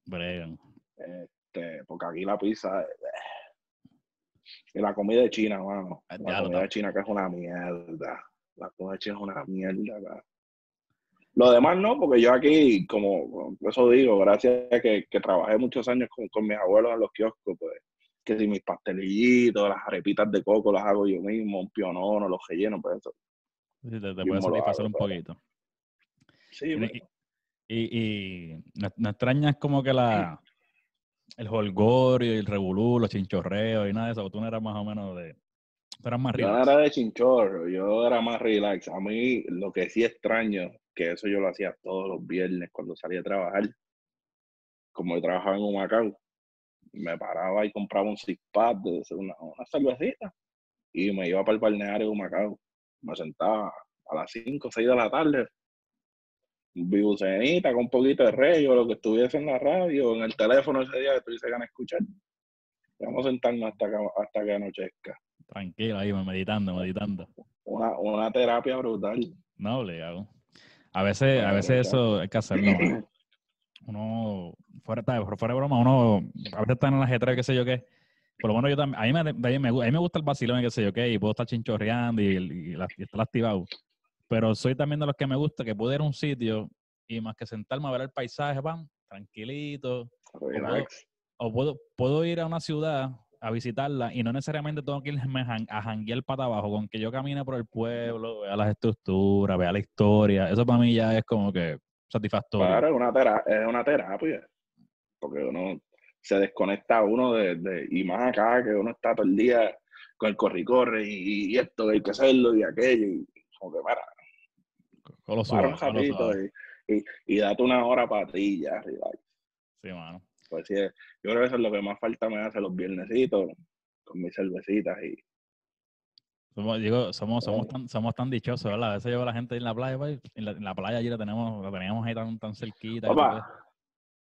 Bregan. Este, porque aquí la pizza. eh, Y la comida de China, mano. La ya comida de China que es una mierda. La comida de China es una mierda. acá. Lo demás no, porque yo aquí, como eso digo, gracias a que, que trabajé muchos años con, con mis abuelos en los kioscos, pues, que si mis pastelillitos, las arepitas de coco las hago yo mismo, un pionono, los rellenos, pues eso. Sí, te, te puede satisfacer un pero- poquito. Sí, Y, bueno. y, y no, no extrañas como que la el holgorio y el revolú, los chinchorreos y nada de eso. Tú no eras más o menos de. Tú eras más Yo no relax. era de chinchorro, yo era más relax. A mí lo que sí extraño, que eso yo lo hacía todos los viernes cuando salía a trabajar, como yo trabajaba en Humacao, me paraba y compraba un six pack de una, una cervecita y me iba para el balneario de Humacao. Me sentaba a las 5 o 6 de la tarde, vibucenita con un poquito de rey o lo que estuviese en la radio, en el teléfono ese día que tuviese ganas de escuchar. Vamos a sentarnos hasta que, hasta que anochezca. Tranquilo ahí, meditando, meditando. Una, una terapia brutal. No, obligado. A veces, a veces eso hay que hacerlo. Uno, fuera, de broma, uno a veces está en el ajetreo, qué sé yo qué. Por lo menos yo también, a mí me, a mí me, a mí me gusta el vacilón, qué sé yo qué, y puedo estar chinchorreando y, y, la- y estar activado. Pero soy también de los que me gusta que puedo ir a un sitio y más que sentarme a ver el paisaje, van, tranquilito. Relax. O puedo, puedo ir a una ciudad a visitarla y no necesariamente tengo que irme a jan- a janguear para abajo, con que yo camine por el pueblo, vea las estructuras, vea la historia. Eso para mí ya es como que satisfactorio. Claro, es una, tera- es una terapia. Porque uno se desconecta uno de, de- y más acá, que uno está todo el día con el corre-corre y, y esto, hay que hacerlo y aquello. Y como que, para, Lo para un y, y, y date una hora para ti ya, relax. Sí, mano. Pues sí, yo creo que eso es lo que más falta me hace los viernesitos con mis cervecitas y Somos, digo, somos, somos, tan, somos tan dichosos, ¿verdad? A veces llevo a la gente en la playa, pues, en la, en la playa allí la tenemos, la teníamos ahí tan, tan cerquita. Papá,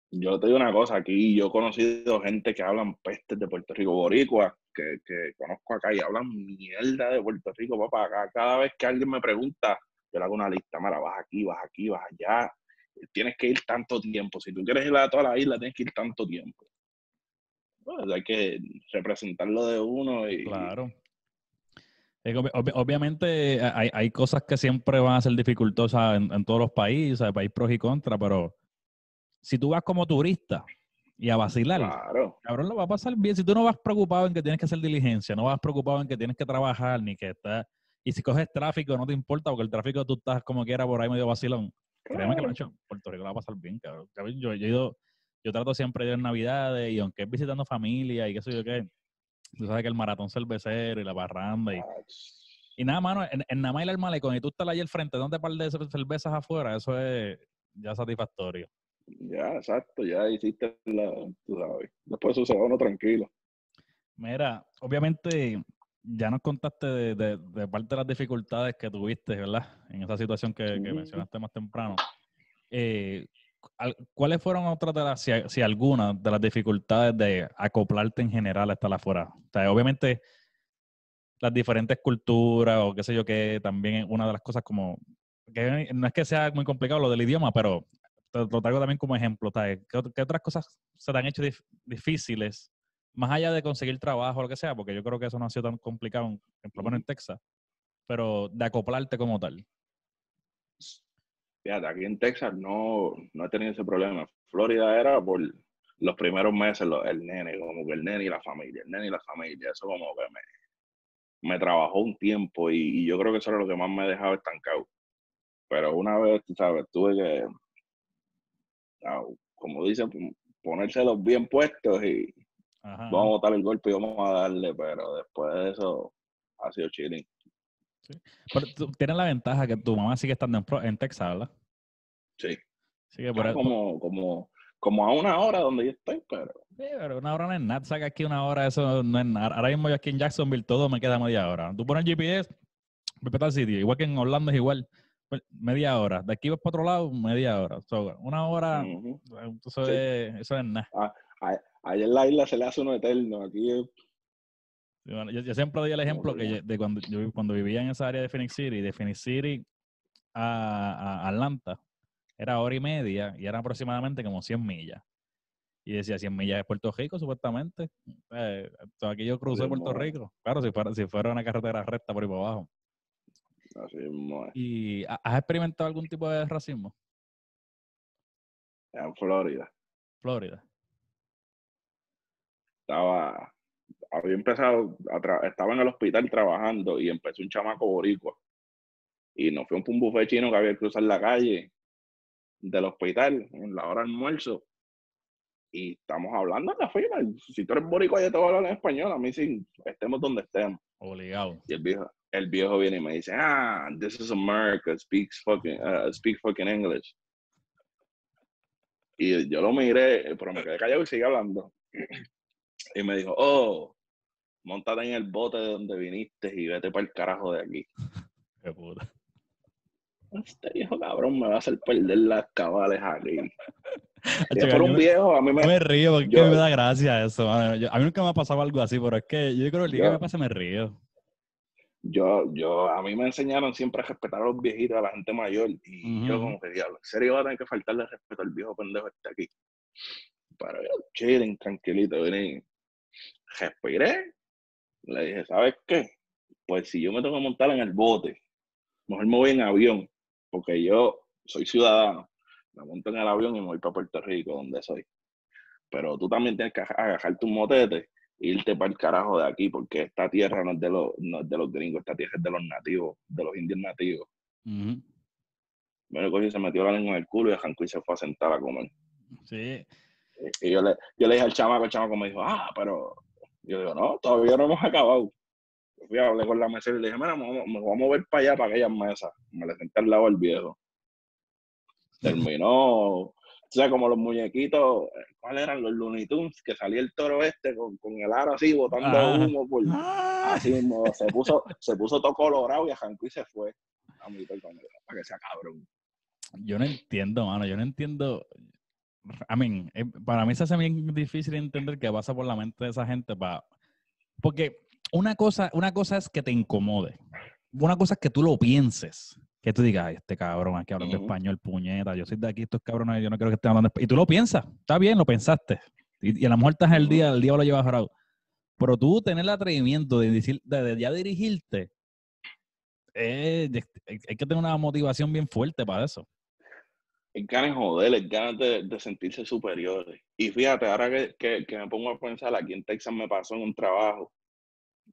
yo te digo una cosa, aquí yo he conocido gente que hablan pestes de Puerto Rico, boricuas, que, que conozco acá y hablan mierda de Puerto Rico, papá. Acá, cada vez que alguien me pregunta, yo le hago una lista, mira, vas aquí, vas aquí, vas allá, tienes que ir tanto tiempo. Si tú quieres ir a toda la isla, tienes que ir tanto tiempo. Pues hay que representarlo de uno y Claro. Obviamente eh, hay, hay cosas que siempre van a ser dificultosas en, en todos los países, hay pros y contras, pero si tú vas como turista y a vacilar, claro, cabrón, lo va a pasar bien. Si tú no vas preocupado en que tienes que hacer diligencia, no vas preocupado en que tienes que trabajar, ni que estás... Y si coges tráfico, no te importa, porque el tráfico tú estás como quiera por ahí medio vacilón. Créeme que lo hecho, Puerto Rico la va a pasar bien, cabrón. Yo, yo he ido, yo trato siempre de ir en Navidades y aunque es visitando familia y qué sé yo qué, tú sabes que el maratón cervecero y la barranda y, y nada, mano, en, en nada más ir al malecón y tú estás ahí al frente, donde par de cer- cervezas afuera, eso es ya satisfactorio. Ya, exacto, ya hiciste la, tú sabes. Después va uno tranquilo. Mira, obviamente ya nos contaste de, de- de parte de las dificultades que tuviste, ¿verdad? En esa situación que, mencionaste más temprano. Eh, ¿Cuáles fueron otras de las, si, si algunas, de las dificultades de acoplarte en general a estar afuera? O sea, obviamente las diferentes culturas o qué sé yo, que también es una de las cosas como, que no es que sea muy complicado lo del idioma, pero te lo traigo también como ejemplo. ¿Qué, ot- qué otras cosas se te han hecho dif- difíciles más allá de conseguir trabajo o lo que sea, porque yo creo que eso no ha sido tan complicado, en- por lo menos en Texas, pero de acoplarte como tal. Fíjate, aquí en Texas no, no he tenido ese problema. Florida era por los primeros meses lo- el nene, como que el nene y la familia, el nene y la familia, eso como que me, me trabajó un tiempo y, yo creo que eso era lo que más me dejaba estancado. Pero una vez, tú sabes, tuve que, ah, como dicen, ponérselos bien puestos y vamos a botar el golpe y vamos a darle, pero después de eso ha sido chilling. Pero tú tienes la ventaja que tu mamá sigue estando en, Texas, ¿verdad? Sí. como, como, como a una hora donde yo estoy, pero... Sí, pero una hora no es nada. Saca aquí una hora, eso no es nada. Ahora mismo yo aquí en Jacksonville todo me queda media hora. Tú pones el GPS, tal sitio, igual que en Orlando es igual, pues, media hora. De aquí vas para otro lado, media hora. una hora, eso, es, eso es nada. Ah, allá en la isla se le hace uno eterno, aquí es yo, siempre doy el ejemplo que de cuando yo cuando vivía en esa área de Phoenix City, de Phoenix City a, Atlanta, era hora y media y eran aproximadamente como 100 millas. Y decía 100 millas de Puerto Rico, supuestamente. Eh, aquí yo crucé Puerto Rico. Claro, si fuera, si fuera una carretera recta por ahí por abajo. Así ¿Y has experimentado algún tipo de racismo? En Florida. Florida. Estaba había empezado, estaba en el hospital trabajando y empezó un chamaco boricua. Y nos fue un buffet chino que había que cruzar la calle del hospital en la hora de almuerzo. Y estamos hablando en la fila. Si tú eres boricua, yo te voy a hablar en español. A mí sí, estemos donde estemos. Obligado. Y el viejo, el viejo viene y me dice, ah, this is America, speaks fucking, uh, speak fucking English. Y yo lo miré, pero me quedé callado y sigue hablando. Y me dijo, oh, montate en el bote de donde viniste y vete para el carajo de aquí. (laughs) Qué puta. Este viejo cabrón me va a hacer perder las cabales aquí. (laughs) por un viejo, a mí me... me río porque me da gracia eso. a mí nunca me ha pasado algo así, pero es que yo creo que el día que me pasa me río. Yo, yo, a mí me enseñaron siempre a respetar a los viejitos, a la gente mayor. Y yo como que diablo, en serio va a tener que faltarle respeto al viejo pendejo este aquí. Pero yo, chilling, tranquilito, vení. Respiré, le dije, ¿sabes qué? Pues si yo me tengo que montar en el bote, mejor me voy en avión, porque yo soy ciudadano. Me monto en el avión y me voy para Puerto Rico, donde soy. Pero tú también tienes que agarrar tu motete e irte para el carajo de aquí, porque esta tierra no es de los, no es de los gringos, esta tierra es de los nativos, de los indios nativos. Bueno, se metió la lengua en el culo y a y se fue a sentar a comer. Sí. Y yo le, yo le dije al chamaco, el chamaco me dijo, ah, pero yo digo, no, todavía no hemos acabado. fui a hablar con la mesera y le dije, mira, me voy a mover para allá, para aquellas mesas. Me le senté al lado del viejo. Terminó, o sea, como los muñequitos, ¿cuáles eran? Los Looney Tunes, que salía el toro este con, con el aro así, botando ah. humo. Por, ah. Así mismo, se puso, se puso todo colorado y a y se fue. A mí, para que sea cabrón. Yo no entiendo, mano, yo no entiendo. I mean, eh, para mí se hace bien difícil entender qué pasa por la mente de esa gente para... Porque una cosa, una cosa es que te incomode. Una cosa es que tú lo pienses. Que tú digas, este cabrón aquí hablando español, puñeta, yo soy de aquí, estos cabrones, yo no quiero que estén hablando español. Y tú lo piensas, está bien, lo pensaste. Y, a lo mejor estás el día, el día lo llevas jorado. Pero tú tener el atrevimiento de, decir, de, ya dirigirte, hay que tener una motivación bien fuerte para eso es ganas de joder, es ganas de, sentirse superiores. Y fíjate, ahora que, me pongo a pensar, aquí en Texas me pasó en un trabajo,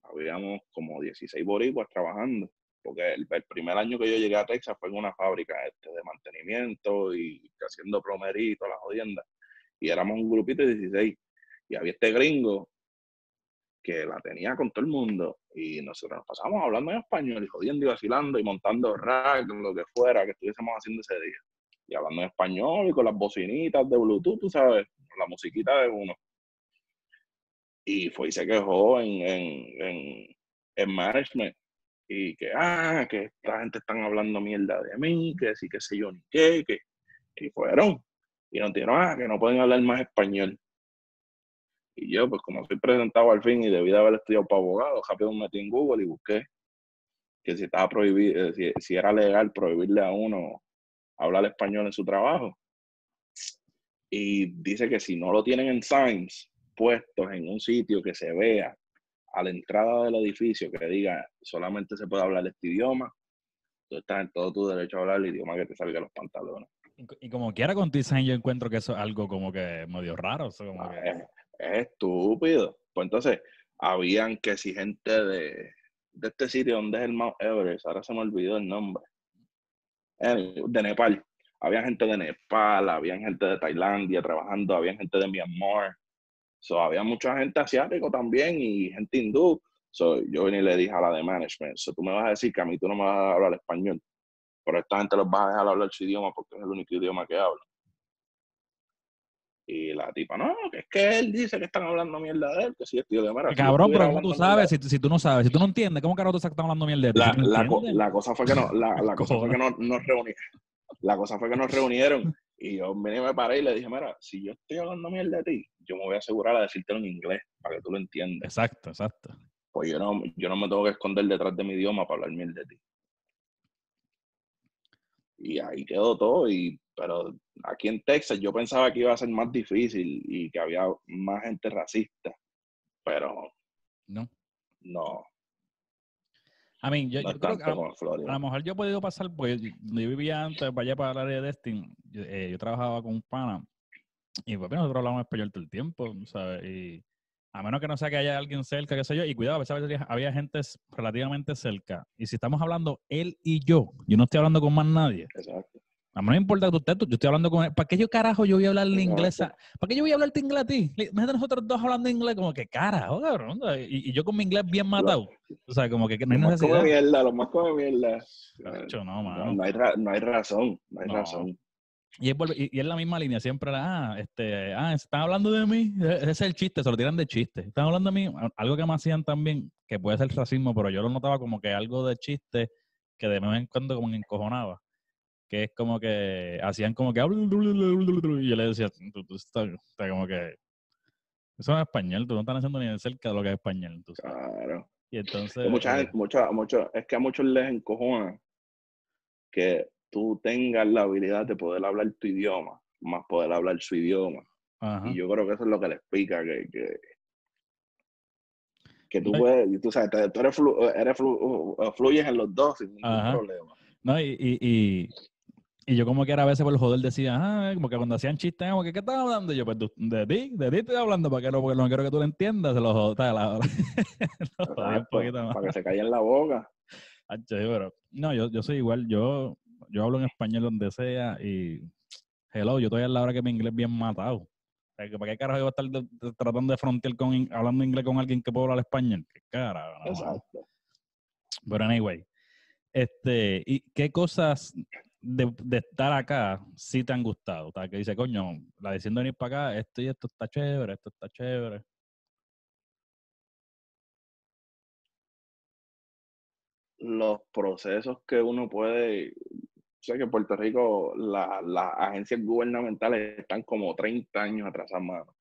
habíamos como 16 boricuas trabajando, porque el, primer año que yo llegué a Texas fue en una fábrica este, de mantenimiento y haciendo plomería y las jodiendas. Y éramos un grupito de 16. Y había este gringo que la tenía con todo el mundo y nosotros nos pasamos hablando en español y jodiendo y vacilando y montando rack, lo que fuera que estuviésemos haciendo ese día y hablando en español y con las bocinitas de Bluetooth, tú sabes, la musiquita de uno. Y fue y se quejó en, en, en, management. Y que, ah, que esta gente están hablando mierda de mí, que sí, que sé yo ni qué, que. Y fueron. Y nos dijeron, ah, que no pueden hablar más español. Y yo, pues como soy presentado al fin y debí de haber estudiado para abogado, rápido me metí en Google y busqué que si estaba prohibido, si, si era legal prohibirle a uno hablar español en su trabajo. Y dice que si no lo tienen en signs puestos en un sitio que se vea a la entrada del edificio que diga solamente se puede hablar este idioma, tú estás en todo tu derecho a hablar el idioma que te salga los pantalones. Y, como quiera con design yo encuentro que eso es algo como que medio raro. como ah, es, estúpido. Pues entonces, habían que si gente de, de este sitio donde es el Mount Everest, ahora se me olvidó el nombre. De Nepal. Había gente de Nepal, había gente de Tailandia trabajando, había gente de Myanmar. So, había mucha gente asiático también y gente hindú. So, yo vine y le dije a la de management, so, tú me vas a decir que a mí tú no me vas a hablar español, pero esta gente los va a dejar hablar su idioma porque es el único idioma que hablo. Y la tipa, no, que es que él dice que están hablando mierda de él, que si es tío de mera. Cabrón, pero ¿cómo tú sabes? Si, si, tú no sabes, si tú no entiendes, ¿cómo carajo tú están hablando mierda de él? La, la, la, cosa fue que no, (laughs) la, la cosa fue que no, nos reunieron. La cosa fue que nos reunieron y yo vine me paré y le dije, mira, si yo estoy hablando mierda de ti, yo me voy a asegurar a decírtelo en inglés para que tú lo entiendas. Exacto, exacto. Pues yo no, yo no me tengo que esconder detrás de mi idioma para hablar mierda de ti. Y ahí quedó todo, y, pero aquí en Texas yo pensaba que iba a ser más difícil y que había más gente racista, pero no. No. A mí, yo, creo que a, lo mejor yo he podido pasar, porque yo, vivía antes, allá para el área de Destin, yo, eh, yo trabajaba con un pana, y pues nosotros hablamos español todo el tiempo, ¿sabes? Y a menos que no sea que haya alguien cerca, qué sé yo, y cuidado, a veces había gente relativamente cerca. Y si estamos hablando él y yo, yo no estoy hablando con más nadie. Exacto. A mí no me importa que usted, yo estoy hablando con él. ¿Para qué yo carajo yo voy a hablar inglés? ¿Para qué yo voy a hablar inglés a ti? Imagínate nosotros dos hablando inglés, como que carajo, cabrón. Y, y yo con mi inglés bien matado. O sea, como que no hay necesidad. Como mierda, lo más como mierda. no, no, no, hay no hay razón, no hay razón. Y es, y, es, la misma línea, siempre, ah, este, ah, están hablando de mí, e, ese es el chiste, se lo tiran de chiste. Están hablando de mí, algo que me hacían también, que puede ser racismo, pero yo lo notaba como que algo de chiste que de vez en cuando como encojonaba. Que es como que hacían como que y yo le decía, tú, estás, como que eso no es español, tú no estás haciendo ni de cerca de lo que es español. Claro. Y entonces. Mucha eh, mucha, mucho, es que a muchos les encojona que tú tengas la habilidad de poder hablar tu idioma, más poder hablar su idioma. Y yo creo que eso es lo que le explica que, que, tú puedes, tú sabes, tú eres, eres fluyes en los dos sin ningún problema. No, y, y, y, yo como que era a veces por el joder decía, ah, como que cuando hacían chistes, como que ¿qué estás hablando? Y yo, pues de ti, de ti estoy hablando, para que no, porque no quiero que tú lo entiendas, se lo joder, la, (laughs) Para que se caiga en la boca. pero, no, yo, yo soy igual, yo yo hablo en español donde sea y hello, yo estoy a la hora que mi inglés bien matado. ¿Para qué carajo yo voy a estar tratando de frontear con hablando inglés con alguien que puede hablar español? ¿Qué carajo? Exacto. Pero anyway, este, ¿y qué cosas de, estar acá sí te han gustado? O que dice, coño, la decisión de venir para acá, esto y esto está chévere, esto está chévere. Los procesos que uno puede sé que en Puerto Rico las agencias gubernamentales están como 30 años atrasadas, mano.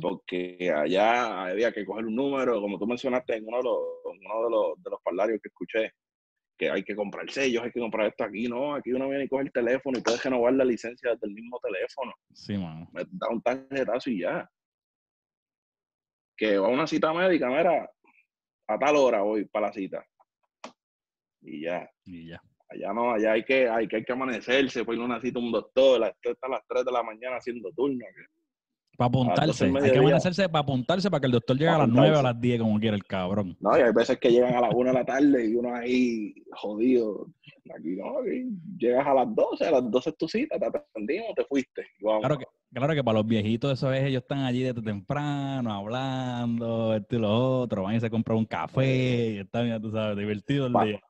Porque allá había que coger un número, como tú mencionaste en uno de los, uno de los, de los parlarios que escuché, que hay que comprar sellos, hay que comprar esto aquí, no, aquí uno viene y coge el teléfono y puede renovar la licencia desde el mismo teléfono. Sí, mano. Me da un tarjetazo y ya. Que va a una cita médica, mira, a tal hora voy para la cita. Y ya. Y ya. Allá no, allá hay que, hay que, hay que amanecerse, pues una cita un doctor, está a las 3 de la mañana haciendo turno. Para apuntarse, hay que amanecerse para apuntarse para que el doctor llegue a las 9 o a las 10 como quiera el cabrón. No, y hay veces que llegan a las 1 de la tarde y uno ahí jodido. Aquí no, aquí llegas a las 12, a las 12 es tu cita, te atendimos, te fuiste. Claro que, claro que para los viejitos eso es, ellos están allí desde temprano hablando, esto y lo otro, van y se compran un café y están, ya tú sabes, divertido el día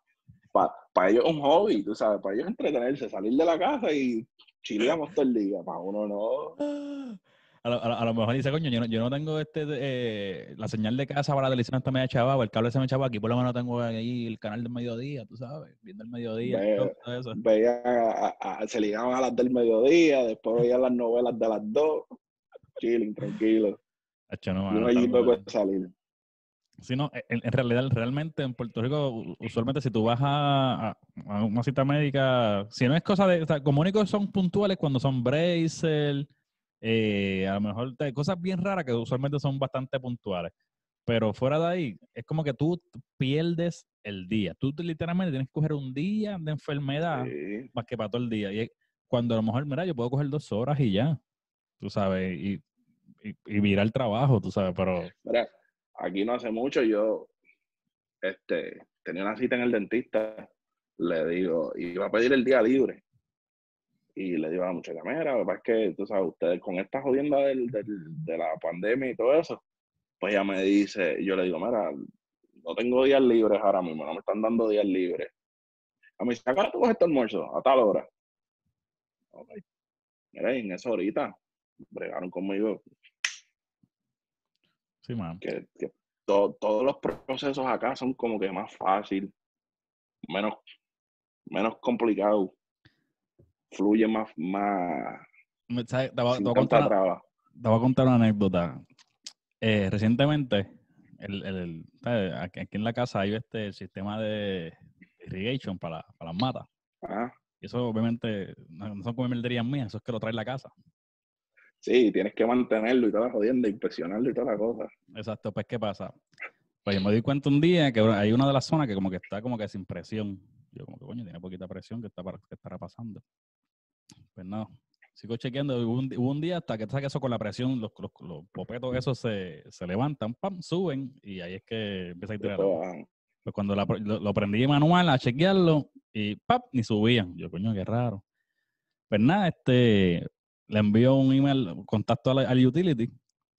para ellos es un hobby, tú sabes, para ellos entretenerse, salir de la casa y chileamos todo el día, para uno no. A lo, mejor dice, coño, yo no, yo no tengo este eh, la señal de casa para la televisión está media chava, el cable se me echaba aquí, por lo menos tengo ahí el canal del mediodía, tú sabes, viendo el mediodía. todo eso. Veía a, se ligaban a las del mediodía, después veían las novelas de las dos, chilling, tranquilo. Hecho, no, y uno allí no puede salir. Sí, no, e, en, realidad, realmente en Puerto Rico, usualmente si tú vas a, una cita médica, si no es cosa de, o sea, como único son puntuales cuando son braces, eh, a lo mejor cosas bien raras que usualmente son bastante puntuales. Pero fuera de ahí, es como que tú pierdes el día. Tú literalmente tienes que coger un día de enfermedad más que para todo el día. Y cuando a lo mejor, mira, yo puedo coger dos horas y ya, tú sabes, y, y, y mirar el trabajo, tú sabes, pero aquí no hace mucho, yo, este, tenía una cita en el dentista, le digo, iba a pedir el día libre. Y le digo a la muchacha, mira, es que, tú sabes, ustedes con esta jodienda del, de la pandemia y todo eso, pues ella me dice, yo le digo, mira, no tengo días libres ahora mismo, no me están dando días libres. A mí, ¿acá tú coges este almuerzo? A tal hora. Mira, y en eso ahorita bregaron conmigo. Sí, man. Que, que todos los procesos acá son como que más fácil, menos, menos complicado, fluye más, más. Te, voy, a contar una, anécdota. Eh, recientemente, el, el, aquí, en la casa hay este sistema de irrigation para, para las matas. Y eso obviamente no son como melderías mías, eso es que lo trae la casa. Sí, tienes que mantenerlo y toda la jodienda, inspeccionarlo y toda la cosa. Exacto, pues ¿qué pasa? Pues yo me di cuenta un día que hay una de las zonas que como que está como que sin presión. Yo como que, coño, tiene poquita presión, ¿qué, está, qué estará pasando? Pues no, sigo chequeando. Hubo un, día hasta que que eso con la presión, los, los, los popetos esos se, se, levantan, pam, suben y ahí es que empieza a tirar. Pues cuando lo, prendí manual a chequearlo y pap, ni subían. Yo, coño, qué raro. Pues nada, este, le envío un email, contacto al, utility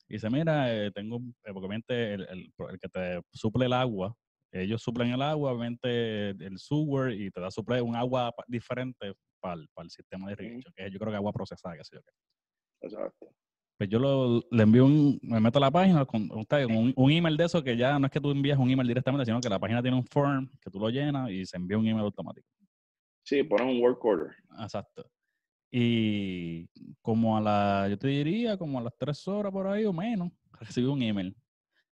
y dice, mira, eh, tengo, eh, porque obviamente el, el, el, que te suple el agua, ellos suplen el agua, obviamente el sewer y te da suple un agua diferente para el, para el sistema de irrigación, que es yo creo que agua procesada, que sé yo qué. Exacto. Pues yo lo, le envío un, me meto a la página con un, un, email de eso que ya no es que tú envías un email directamente, sino que la página tiene un form que tú lo llenas y se envía un email automático. Sí, pones un work order. Exacto. Y como a la, yo te diría, como a las tres horas por ahí o menos, recibí un email.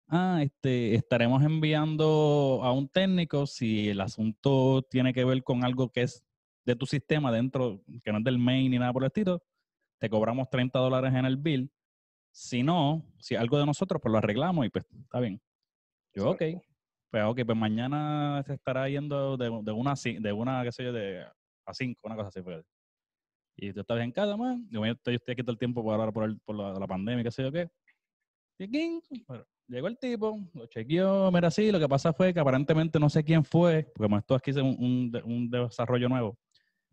Ah, este, estaremos enviando a un técnico si el asunto tiene que ver con algo que es de tu sistema dentro, que no es del main ni nada por el estilo, te cobramos 30 dólares en el bill. Si no, si algo de nosotros, pues lo arreglamos y pues está bien. Yo, ok. Pues ok, pues mañana se estará yendo de, de una, de una, qué sé yo, de a cinco, una cosa así. Pues. Y tú estás en casa, man. Yo estoy, estoy aquí todo el tiempo por ahora por, por la, pandemia, qué sé yo qué. Y llegó el tipo, lo chequeó, mira, sí, lo que pasa fue que aparentemente no sé quién fue, porque como esto aquí es un, un, desarrollo nuevo,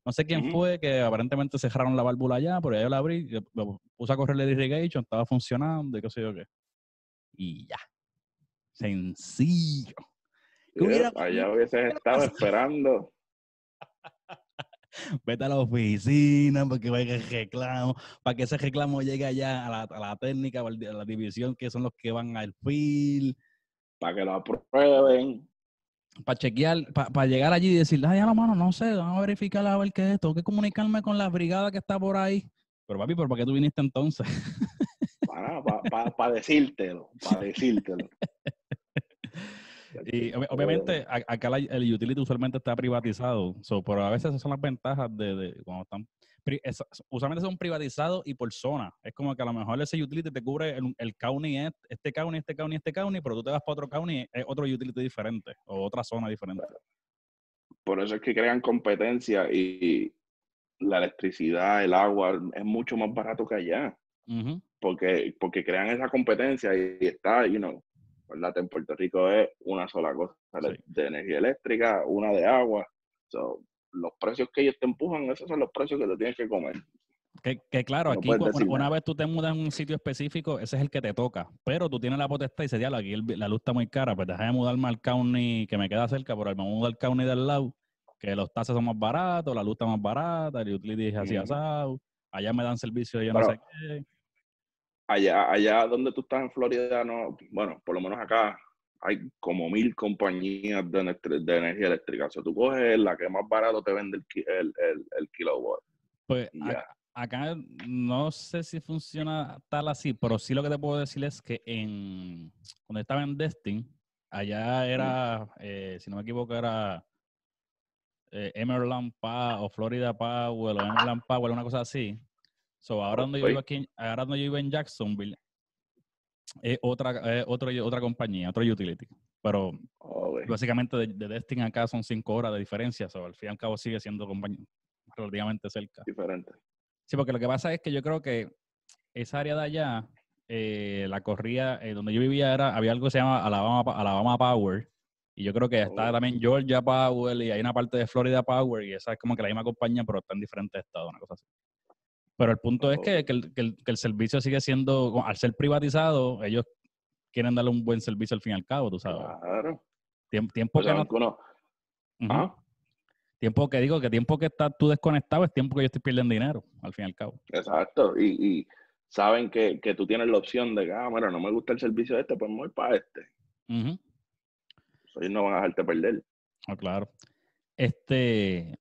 no sé quién fue, que aparentemente cerraron la válvula allá, pero ya yo la abrí, puse a correr el irrigation, estaba funcionando y qué sé yo qué. Y ya. Sencillo. allá hubieses estado esperando vete a la oficina para que vaya el reclamo, para que ese reclamo llegue allá a la, a la técnica a la división que son los que van al fil. Para que lo aprueben. Para chequear, para, llegar allí y decir, ay, a la mano, no sé, vamos a verificar a ver qué es esto, tengo que comunicarme con la brigada que está por ahí. Pero papi, ¿por qué tú viniste entonces? Para, para, para decírtelo, para decírtelo. (laughs) Y obviamente acá el utility usualmente está privatizado, pero a veces esas son las ventajas de, de cuando están usualmente son privatizados y por zona. Es como que a lo mejor ese utility te cubre el, el county, este county, este county, este county, pero tú te vas para otro county, es otro utility diferente o otra zona diferente. Por eso es que crean competencia y la electricidad, el agua es mucho más barato que allá. porque, porque crean esa competencia y, está, you know, en Puerto Rico es una sola cosa, de energía eléctrica, una de agua. los precios que ellos te empujan, esos son los precios que te tienes que comer. Que, claro, aquí una, vez tú te mudas en un sitio específico, ese es el que te toca. Pero tú tienes la potestad y dices, diablo, aquí la luz está muy cara, pues deja de mudarme al county que me queda cerca, pero me mudo al county del lado, que los tases son más baratos, la luz está más barata, el utility es así asado, allá me dan servicio yo no sé qué allá, allá donde tú estás en Florida, no, bueno, por lo menos acá hay como mil compañías de, energía eléctrica. O sea, tú coges la que más barato te vende el, el, el, kilowatt. Pues acá, no sé si funciona tal así, pero sí lo que te puedo decir es que en cuando estaba en Destin, allá era, eh, si no me equivoco, era eh, Emerald Power o Florida Power o Emerald Power, una cosa así. So, ahora donde yo vivo aquí, ahora donde yo vivo en Jacksonville, es otra, otra compañía, otro utility. Pero oh, básicamente de, de, Destin acá son cinco horas de diferencia. So, al fin y al cabo sigue siendo compañía relativamente cerca. Diferente. Sí, porque lo que pasa es que yo creo que esa área de allá, eh, la corría, eh, donde yo vivía era, había algo que se llama Alabama, Alabama Power, Y yo creo que está también Georgia Power y hay una parte de Florida Power y esa es como que la misma compañía, pero está en diferentes estados, una cosa así. Pero el punto es que, Ok. que el, que el- que el servicio sigue siendo, al ser privatizado, ellos quieren darle un buen servicio al fin y al cabo, tú sabes. Claro. Tiem- tiempo, Pues que no- uno-. Ah, tiempo que digo, que tiempo que estás tú desconectado es tiempo que yo estoy perdiendo dinero, al fin y al cabo. Exacto. Y, y saben que, que tú tienes la opción de que, ah, bueno, no me gusta el servicio de este, pues me voy para este. Ujú. Ellos no van a dejarte perder. Ah, claro. Este,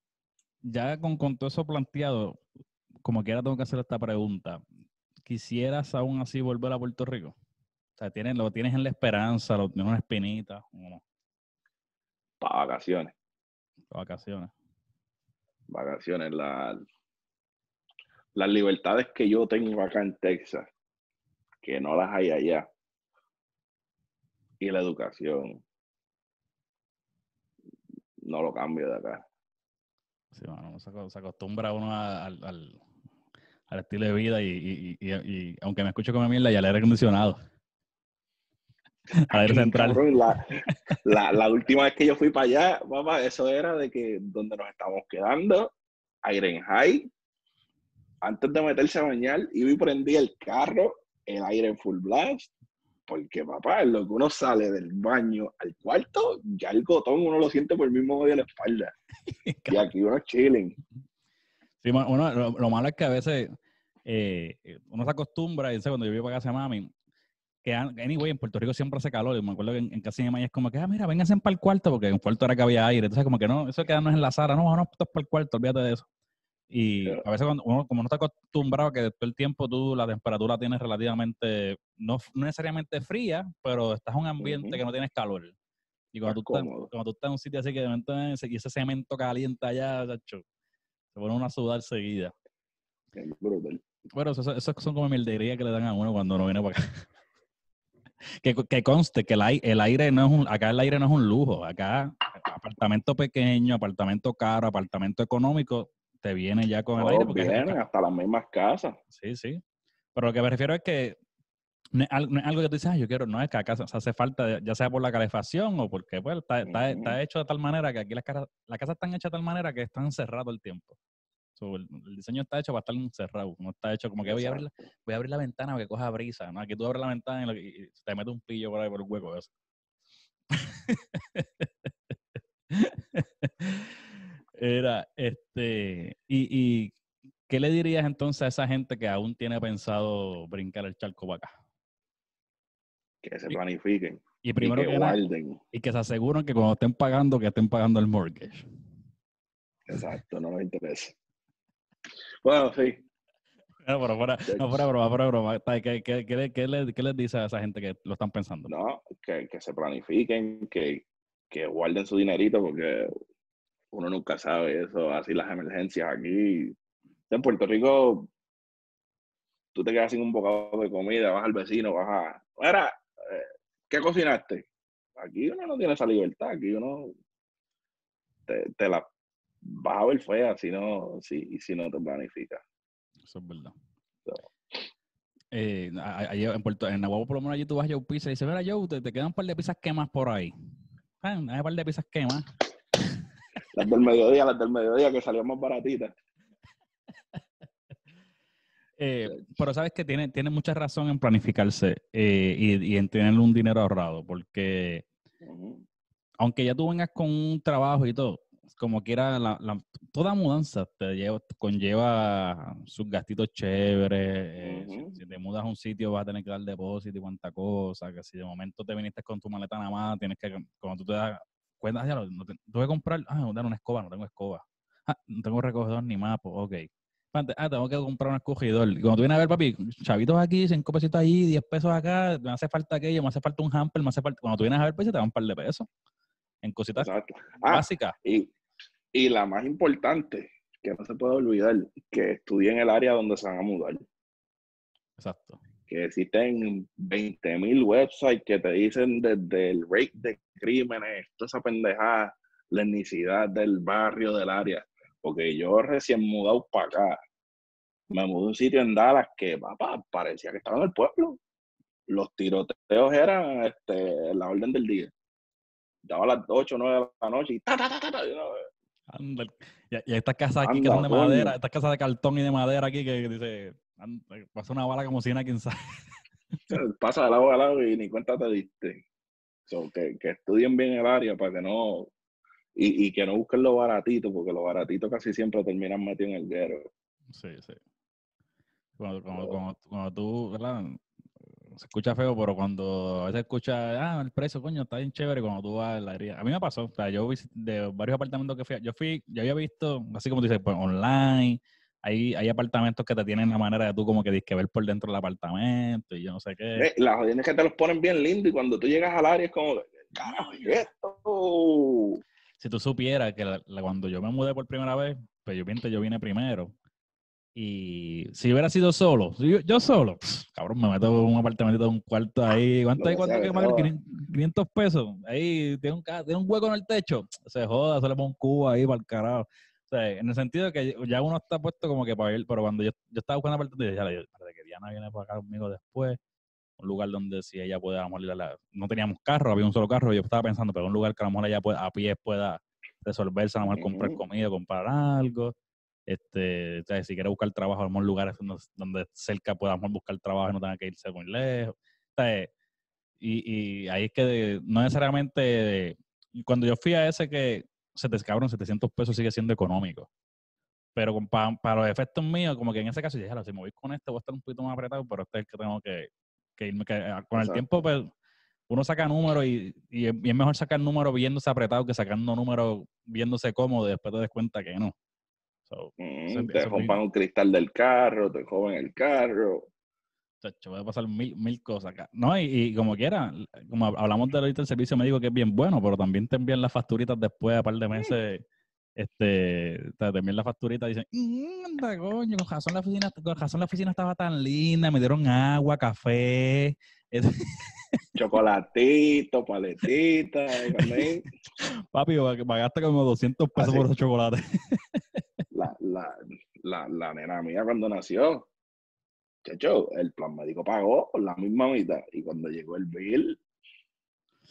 ya con, con todo eso planteado, como quiera tengo que hacer esta pregunta. ¿Quisieras aún así volver a Puerto Rico? O sea, ¿tienes, lo tienes en la esperanza, lo tienes una espinita, o no? Para vacaciones. De vacaciones. Vacaciones. La, las libertades que yo tengo acá en Texas, que no las hay allá. Y la educación. No lo cambio de acá. Sí, mano, se, aco- se acostumbra uno al, al- al estilo de vida y, y- y- y- y aunque me escucho como mierda, ya al aire acondicionado. Aire Aquí, central. la, la- la última vez que yo fui para allá, papá, eso era de que donde nos estábamos quedando, aire en high, antes de meterse a bañar, iba y prendía el carro, el aire en full blast, porque papá, en lo que uno sale del baño al cuarto, ya el botón uno lo siente por el mismo medio de la espalda. (laughs) Y aquí uno chilling. Sí, uno- lo, lo malo es que a veces eh, eh, uno se acostumbra, y sé, cuando yo vivo para casa de mami, que an- anyway, en Puerto Rico siempre hace calor, y me acuerdo que en, en mi mamá es como que, ah, mira, vénganse para el cuarto, porque en el cuarto era que había aire, entonces como que no, eso quedarnos en la sala, no, todos para el cuarto, olvídate de eso. Y a veces cuando uno, como no está acostumbrado a que todo el tiempo tú la temperatura tienes relativamente, no, necesariamente fría, pero estás en un ambiente que no tienes calor. Y cuando tú, estás, cómodo. cuando tú estás en un sitio así que de momento ese- y ese cemento caliente allá, chacho, se pone uno a sudar seguida. Es brutal. Bueno, eso son como milderías que le dan a uno cuando uno viene para acá. (laughs) que, que conste que el, ai- el aire no es un, acá el aire no es un lujo. Acá, apartamento pequeño, apartamento caro, apartamento económico, te viene ya con el aire. Todos Porque vienen hasta las mismas casas. sí, sí. Pero lo que me refiero es que no es algo, que tú dices, ah, yo quiero, no es que acá se se hace falta, ya sea por la calefacción o porque pues, está, está- está Ujú. hecho de tal manera que aquí las casas, las casas están hechas de tal manera que están cerradas el tiempo. So, el, el diseño está hecho para estar encerrado, no está hecho como que voy a abrir la, voy a abrir la ventana para que coja brisa. ¿no? Aquí tú abres la ventana y, lo- y te mete un pillo por ahí por el hueco. Eso. (laughs) Era, este, y, y ¿qué le dirías entonces a esa gente que aún tiene pensado brincar el charco para acá? Que se planifiquen. Y Y primero que guarden. y que se aseguren que cuando estén pagando, que estén pagando el mortgage. Exacto, no nos interesa. Bueno, sí. No, pero fuera, no, fuera broma, fuera broma. ¿Qué, qué, qué le- qué le- qué les dice a esa gente que lo están pensando? No, que, que se planifiquen, que, que guarden su dinerito porque uno nunca sabe eso, así las emergencias aquí. En Puerto Rico, tú te quedas sin un bocado de comida, vas al vecino, vas a... Mira, ¿qué cocinaste? Aquí uno no tiene esa libertad, aquí uno te, te la vas a ver fea si no, si, si no te planificas. Eso es verdad. So. Eh, allí en Puerto, en Nahuatl, por lo menos allí tú vas a Joe Pizza y dices, mira Joe, te, te quedan un par de pizzas quemas por ahí. Ah, hay un par de pizzas quemas. Las del mediodía, las del mediodía que salió más baratitas. (laughs) Eh, pero sabes que tiene, tiene mucha razón en planificarse eh, y, y en tener un dinero ahorrado, porque aunque ya tú vengas con un trabajo y todo, como quiera, la, la- toda mudanza te lleva, conlleva sus gastitos chéveres. eh, si- te mudas a un sitio vas a tener que dar depósito y cuánta cosa, que si de momento te viniste con tu maleta nada más, tienes que, cuando tú te das cuenta, "Ah, ya no te- tuve que comprar, ah, no tengo una escoba, no tengo escoba. Ah, no tengo recogedor ni mapa, ok. Ah, tengo que comprar un escogidor. Y cuando tú vienes a ver, papi, chavitos aquí, cinco pesitos ahí, 10 pesos acá, me hace falta aquello, me hace falta un hamper, me hace falta. Cuando tú vienes a ver, pues te dan un par de pesos. En cositas Exacto. Ah, básicas. y, y la más importante, que no se puede olvidar, que estudien el área donde se van a mudar. Exacto. Que existen 20.000 websites que te dicen desde el rate de crímenes, toda esa pendejada, la etnicidad del barrio, del área. Porque yo recién mudado para acá, me mudé a un sitio en Dallas que, papá, parecía que estaba en el pueblo. Los tiroteos eran este, la orden del día. Daba a las 8 o 9 de la noche y ta, ta, ta, ta, ta, Anda, y, estas casas aquí que son de coño. madera, estas casas de cartón y de madera aquí que dice, anda, pasa una bala como si una quien sabe. (laughs) Pasa de lado a lado y ni cuenta te diste. So, que, que estudien bien el área para que no. Y, y que no busquen lo baratito, porque lo baratito casi siempre terminan metidos en el guero. Sí, sí. Cuando, cuando, cuando, cuando tú, ¿verdad? Se escucha feo, pero cuando a veces escucha, ah, el precio, coño, está bien chévere, cuando tú vas a la área. A mí me pasó, o sea, yo vi de varios apartamentos que fui, yo fui, yo había visto, así como tú dices, pues online, hay, hay apartamentos que te tienen la manera de tú como que disque ver por dentro del apartamento y yo no sé qué. Eh, La jodida es que te los ponen bien lindos y cuando tú llegas al área es como, carajo, ¿y esto? Si tú supieras que la- la- cuando yo me mudé por primera vez, pues yo yo vine primero. Y si hubiera sido solo, si yo, yo solo, pff, cabrón, me meto en un apartamento de un cuarto ahí. ¿Cuánto hay? ¿Cuánto hay que pagar? joda. 500 500 pesos. Ahí tiene un, tiene un hueco en el techo. Se joda, se le pone un cubo ahí para el carajo. O sea, en el sentido de que ya uno está puesto como que para ir, pero cuando yo, yo estaba buscando apartamento, ya le dije, "Espérate, que Diana viene para acá conmigo después. Un lugar donde si ella puede, a lo mejor, ir a la- no teníamos carro, había un solo carro. Yo estaba pensando, pero un lugar que a lo mejor ella puede, a pie pueda resolverse, a lo mejor comprar comida, comprar algo. Este, o sea, si quiere buscar trabajo, a lo mejor lugares donde, donde cerca pueda a lo mejor buscar trabajo y no tenga que irse muy lejos. O sea, y, y ahí es que no necesariamente, cuando yo fui a ese que se te cabrón, 700 pesos sigue siendo económico. Pero con- pa- para los efectos míos, como que en ese caso, "Jala, si me voy con este, voy a estar un poquito más apretado, pero este es el que tengo que, que ah, con el Exacto. tiempo, pues, uno saca números y, y es y es mejor sacar números viéndose apretado que sacando números viéndose cómodo y después te des cuenta que no. So, Mm, Eso- te rompan un cristal del carro, te joven el carro. chacho, puede pasar mil, mil cosas acá. No, y, y como quiera, como hablamos de ahorita el servicio médico que es bien bueno, pero también te envían las facturitas después, a par de meses, este, te te envían la facturita dicen, "Mm, anda, coño, con razón la oficina, con razón la oficina estaba tan linda, me dieron agua, café. Chocolatito, paletita. (laughs) Papi, pag- pagaste como 200 pesos Así. por esos chocolates. la, la, la, la nena mía cuando nació, chacho, el plan médico pagó la misma mitad. Y cuando llegó el bill,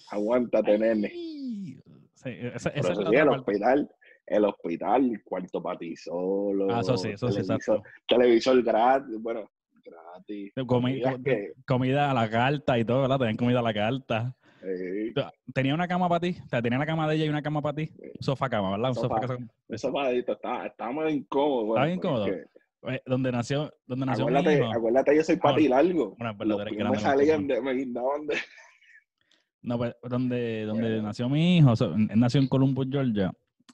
aguántate, nene. Ay, sí, esa, Por esa es eso la sí, otra el hospital, el hospital, cuarto para ti solo. Ah, eso sí, eso sí, televisor, exacto. televisor gratis, bueno, gratis. Comi- que, comida a la carta y todo, ¿verdad? Tenían comida a la carta. eh, Tenía una cama para ti, o sea, tenía la cama de ella y una cama para ti. Un sofá cama, ¿verdad? Un sofá, Sofá. se- eso padito, estaba, estaba incómodo. bueno, bien porque incómodo? eh, donde nació, donde nació mi Acuérdate, hijo. acuérdate, yo soy Ah, pati largo. bueno, me salían de, me guindaban de. No, pues, donde, donde nació mi hijo, o sea, nació en Columbus, Georgia.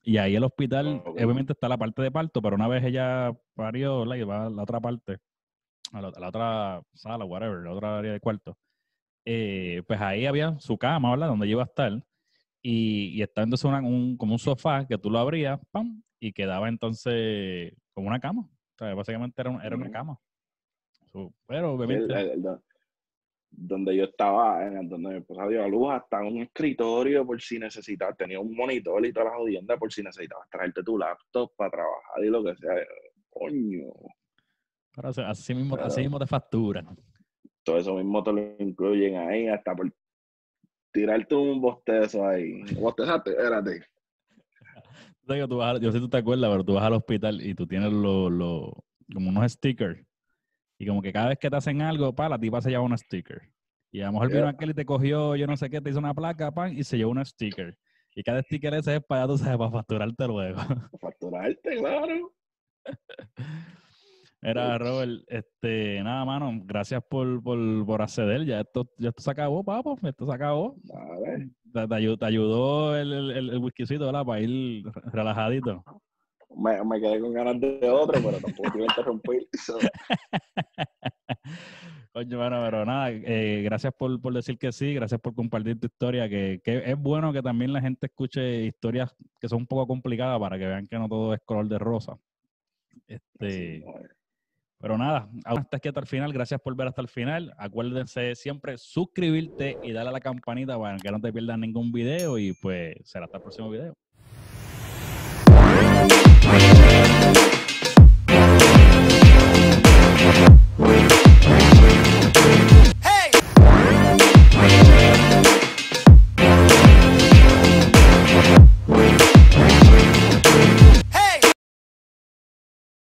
Y ahí el hospital, Ok. obviamente está la parte de parto, pero una vez ella parió, y va a la otra parte, a la, a la otra sala, whatever, la otra área de cuarto. eh, pues ahí había su cama, ¿verdad? Donde iba a estar. Y, y estaba entonces una- un, como un sofá que tú lo abrías, ¡pam! Y quedaba entonces como una cama. O sea, básicamente era, un- era una cama. So, pero obviamente... el- el do- donde yo estaba, en donde mi esposa dio a luz, hasta un escritorio por si necesitabas, tenía un monitor y toda la jodienda por si necesitabas traerte tu laptop para trabajar y lo que sea. Coño, pero, así, mismo, así mismo te facturan. todo eso mismo te lo incluyen ahí, hasta por tirarte un bostezo ahí. Bostezate, espérate. Que tú vas yo sé si tú te acuerdas, pero tú vas al hospital y tú tienes los, los- como unos stickers. Y como que cada vez que te hacen algo, pa, la tipa se lleva un sticker. Y a lo mejor vino Yeah. aquel y te cogió, yo no sé qué, te hizo una placa, pan, y se llevó un sticker. Y cada sticker ese es para, tú sabes, para facturarte luego. Facturarte, claro. (laughs) Era Robert, este, nada, mano, gracias por, por, por acceder. Ya esto, ya esto se acabó, papá, esto se acabó. Te, te ayu- te ayudó el, el, el, el whiskycito, ¿verdad? Para ir relajadito. Me, me quedé con ganas de otro, pero tampoco te iba a interrumpir. (laughs) So, (laughs) Coño, bueno, pero nada, eh, gracias por, por decir que sí, gracias por compartir tu historia, que, que es bueno que también la gente escuche historias que son un poco complicadas para que vean que no todo es color de rosa. Este, pero nada, hasta aquí hasta el final, gracias por ver hasta el final. Acuérdense siempre suscribirte y darle a la campanita para que no te pierdas ningún video y pues será hasta el próximo video. Thank